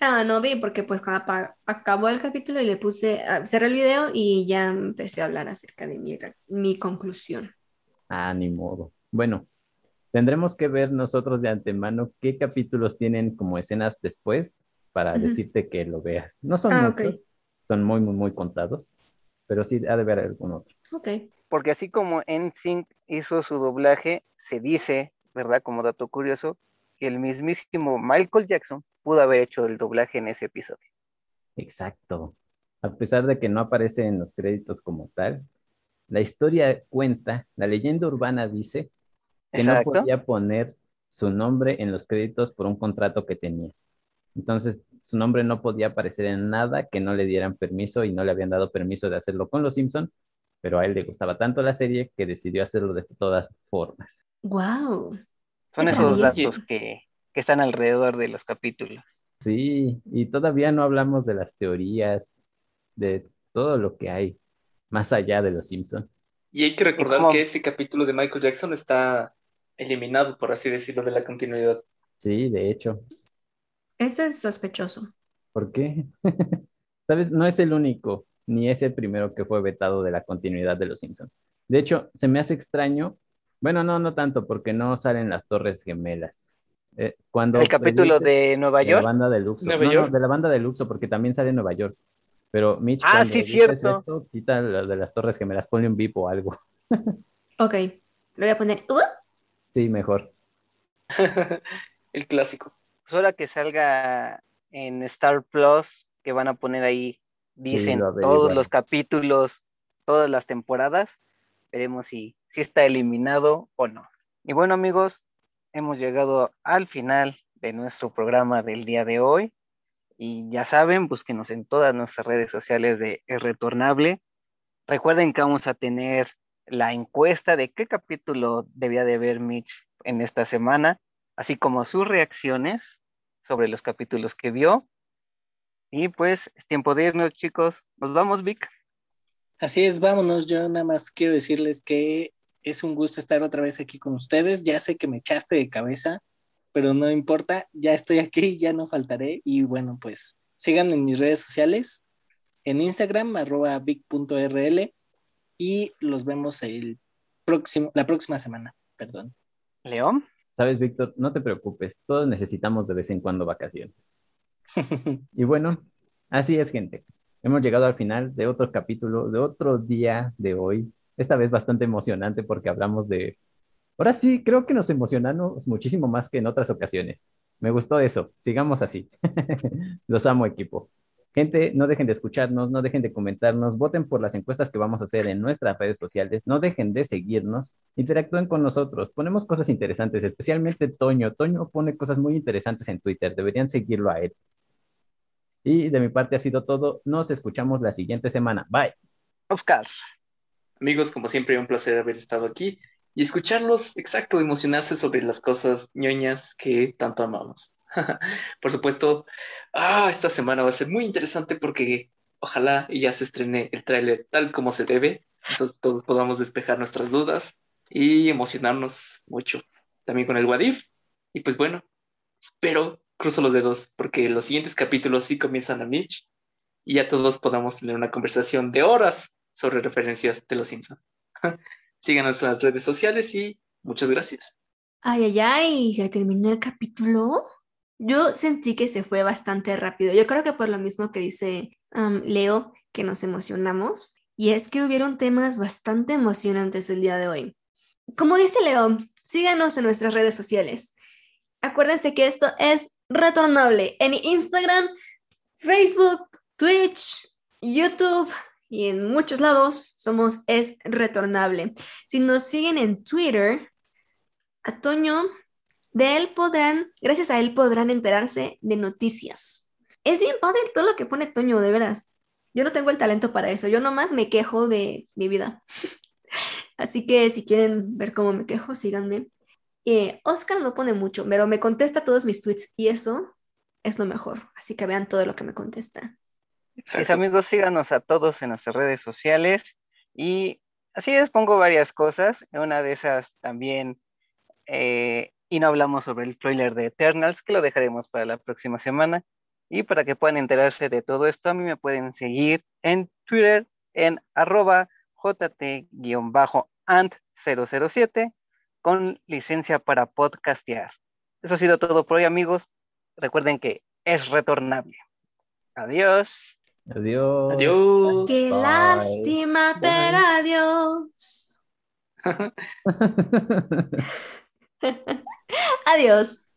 Ah, no vi porque pues cuando acabó el capítulo y le puse, ah, cerré el video y ya empecé a hablar acerca de mi, mi conclusión. Ah, ni modo. Bueno, tendremos que ver nosotros de antemano qué capítulos tienen como escenas después para decirte que lo veas. No son Ah, muchos, son muy, muy, muy contados, pero sí ha de haber algún otro. Ok. Porque así como NSYNC hizo su doblaje, se dice, ¿verdad? Como dato curioso, que el mismísimo Michael Jackson pudo haber hecho el doblaje en ese episodio. Exacto. A pesar de que no aparece en los créditos como tal, la historia cuenta, la leyenda urbana dice que no podía poner su nombre en los créditos por un contrato que tenía. Entonces, su nombre no podía aparecer en nada que no le dieran permiso y no le habían dado permiso de hacerlo con los Simpson, pero a él le gustaba tanto la serie que decidió hacerlo de todas formas. Wow. Son esos datos que, que están alrededor de los capítulos. Sí, y todavía no hablamos de las teorías, de todo lo que hay más allá de los Simpson. Y hay que recordar cómo- que ese capítulo de Michael Jackson está eliminado, por así decirlo, de la continuidad. Sí, de hecho. Eso es sospechoso. ¿Por qué? [LAUGHS] ¿Sabes? No es el único, ni es el primero que fue vetado de la continuidad de Los Simpson. De hecho, se me hace extraño. Bueno, no, no tanto, porque no salen las Torres Gemelas. Eh, cuando El capítulo de Nueva de la York. banda de Luxo. Nueva No, no, York. de la banda de Luxo, porque también sale en Nueva York. Pero Mitch, Ah, sí, cierto. esto, quita lo de las Torres Gemelas, ponle un bip o algo. [LAUGHS] Ok. Le voy a poner. "Uh". Sí, mejor. [LAUGHS] El clásico. Pues ahora que salga en Star Plus, que van a poner ahí, dicen lo todos los capítulos, todas las temporadas, veremos si, si está eliminado o no. Y bueno amigos, hemos llegado al final de nuestro programa del día de hoy. Y ya saben, búsquenos en todas nuestras redes sociales de El Retornable. Recuerden que vamos a tener la encuesta de qué capítulo debía de ver Mitch en esta semana, así como sus reacciones sobre los capítulos que vio. Y pues es tiempo de irnos, chicos. Nos vamos, Vic. Así es, vámonos. Yo nada más quiero decirles que es un gusto estar otra vez aquí con ustedes. Ya sé que me echaste de cabeza, pero no importa, ya estoy aquí, [LAUGHS] ya no faltaré. Y bueno, pues sigan en mis redes sociales, en Instagram, arroba vic.rl, y los vemos el próximo, la próxima semana, perdón. León. ¿Sabes, Víctor? No te preocupes, todos necesitamos de vez en cuando vacaciones. [LAUGHS] Y bueno, así es, gente. Hemos llegado al final de otro capítulo, de otro día de hoy. Esta vez bastante emocionante porque hablamos de... Ahora sí, creo que nos emocionamos muchísimo más que en otras ocasiones. Me gustó eso. Sigamos así. [LAUGHS] Los amo, equipo. Gente, no dejen de escucharnos, no dejen de comentarnos, voten por las encuestas que vamos a hacer en nuestras redes sociales, no dejen de seguirnos, interactúen con nosotros, ponemos cosas interesantes, especialmente Toño. Toño pone cosas muy interesantes en Twitter, deberían seguirlo a él. Y de mi parte ha sido todo. Nos escuchamos la siguiente semana. Bye. Oscar. Amigos, como siempre, un placer haber estado aquí y escucharlos, exacto, emocionarse sobre las cosas ñoñas que tanto amamos. [LAUGHS] Por supuesto, ah, esta semana va a ser muy interesante porque ojalá ya se estrene el tráiler tal como se debe, entonces todos podamos despejar nuestras dudas y emocionarnos mucho también con el Wadif. Y pues bueno, espero cruzo los dedos porque los siguientes capítulos sí comienzan a Mitch y ya todos podamos tener una conversación de horas sobre referencias de los Simpsons. [LAUGHS] Síganos en las redes sociales y muchas gracias. Ay, ay, ay, ¿se terminó el capítulo? Yo sentí que se fue bastante rápido. Yo creo que por lo mismo que dice um, Leo, que nos emocionamos. Y es que hubieron temas bastante emocionantes el día de hoy. Como dice Leo, síganos en nuestras redes sociales. Acuérdense que esto es retornable en Instagram, Facebook, Twitch, YouTube y en muchos lados somos es retornable. Si nos siguen en Twitter, a Toño, de él podrán, gracias a él podrán enterarse de noticias. Es bien padre todo lo que pone Toño, de veras. Yo no tengo el talento para eso, yo nomás me quejo de mi vida. [LAUGHS] Así que si quieren ver cómo me quejo, síganme. Eh, Oscar no pone mucho, pero me contesta todos mis tweets y eso es lo mejor. Así que vean todo lo que me contesta. Mis amigos, síganos a todos en nuestras redes sociales y así les pongo varias cosas. Una de esas también, eh, y no hablamos sobre el trailer de Eternals, que lo dejaremos para la próxima semana. Y para que puedan enterarse de todo esto, a mí me pueden seguir en Twitter en arroba jt-ant007 con licencia para podcastear. Eso ha sido todo por hoy, amigos. Recuerden que es retornable. Adiós. Adiós. Adiós. Qué Bye. lástima, pero adiós. [LAUGHS] [LAUGHS] adiós.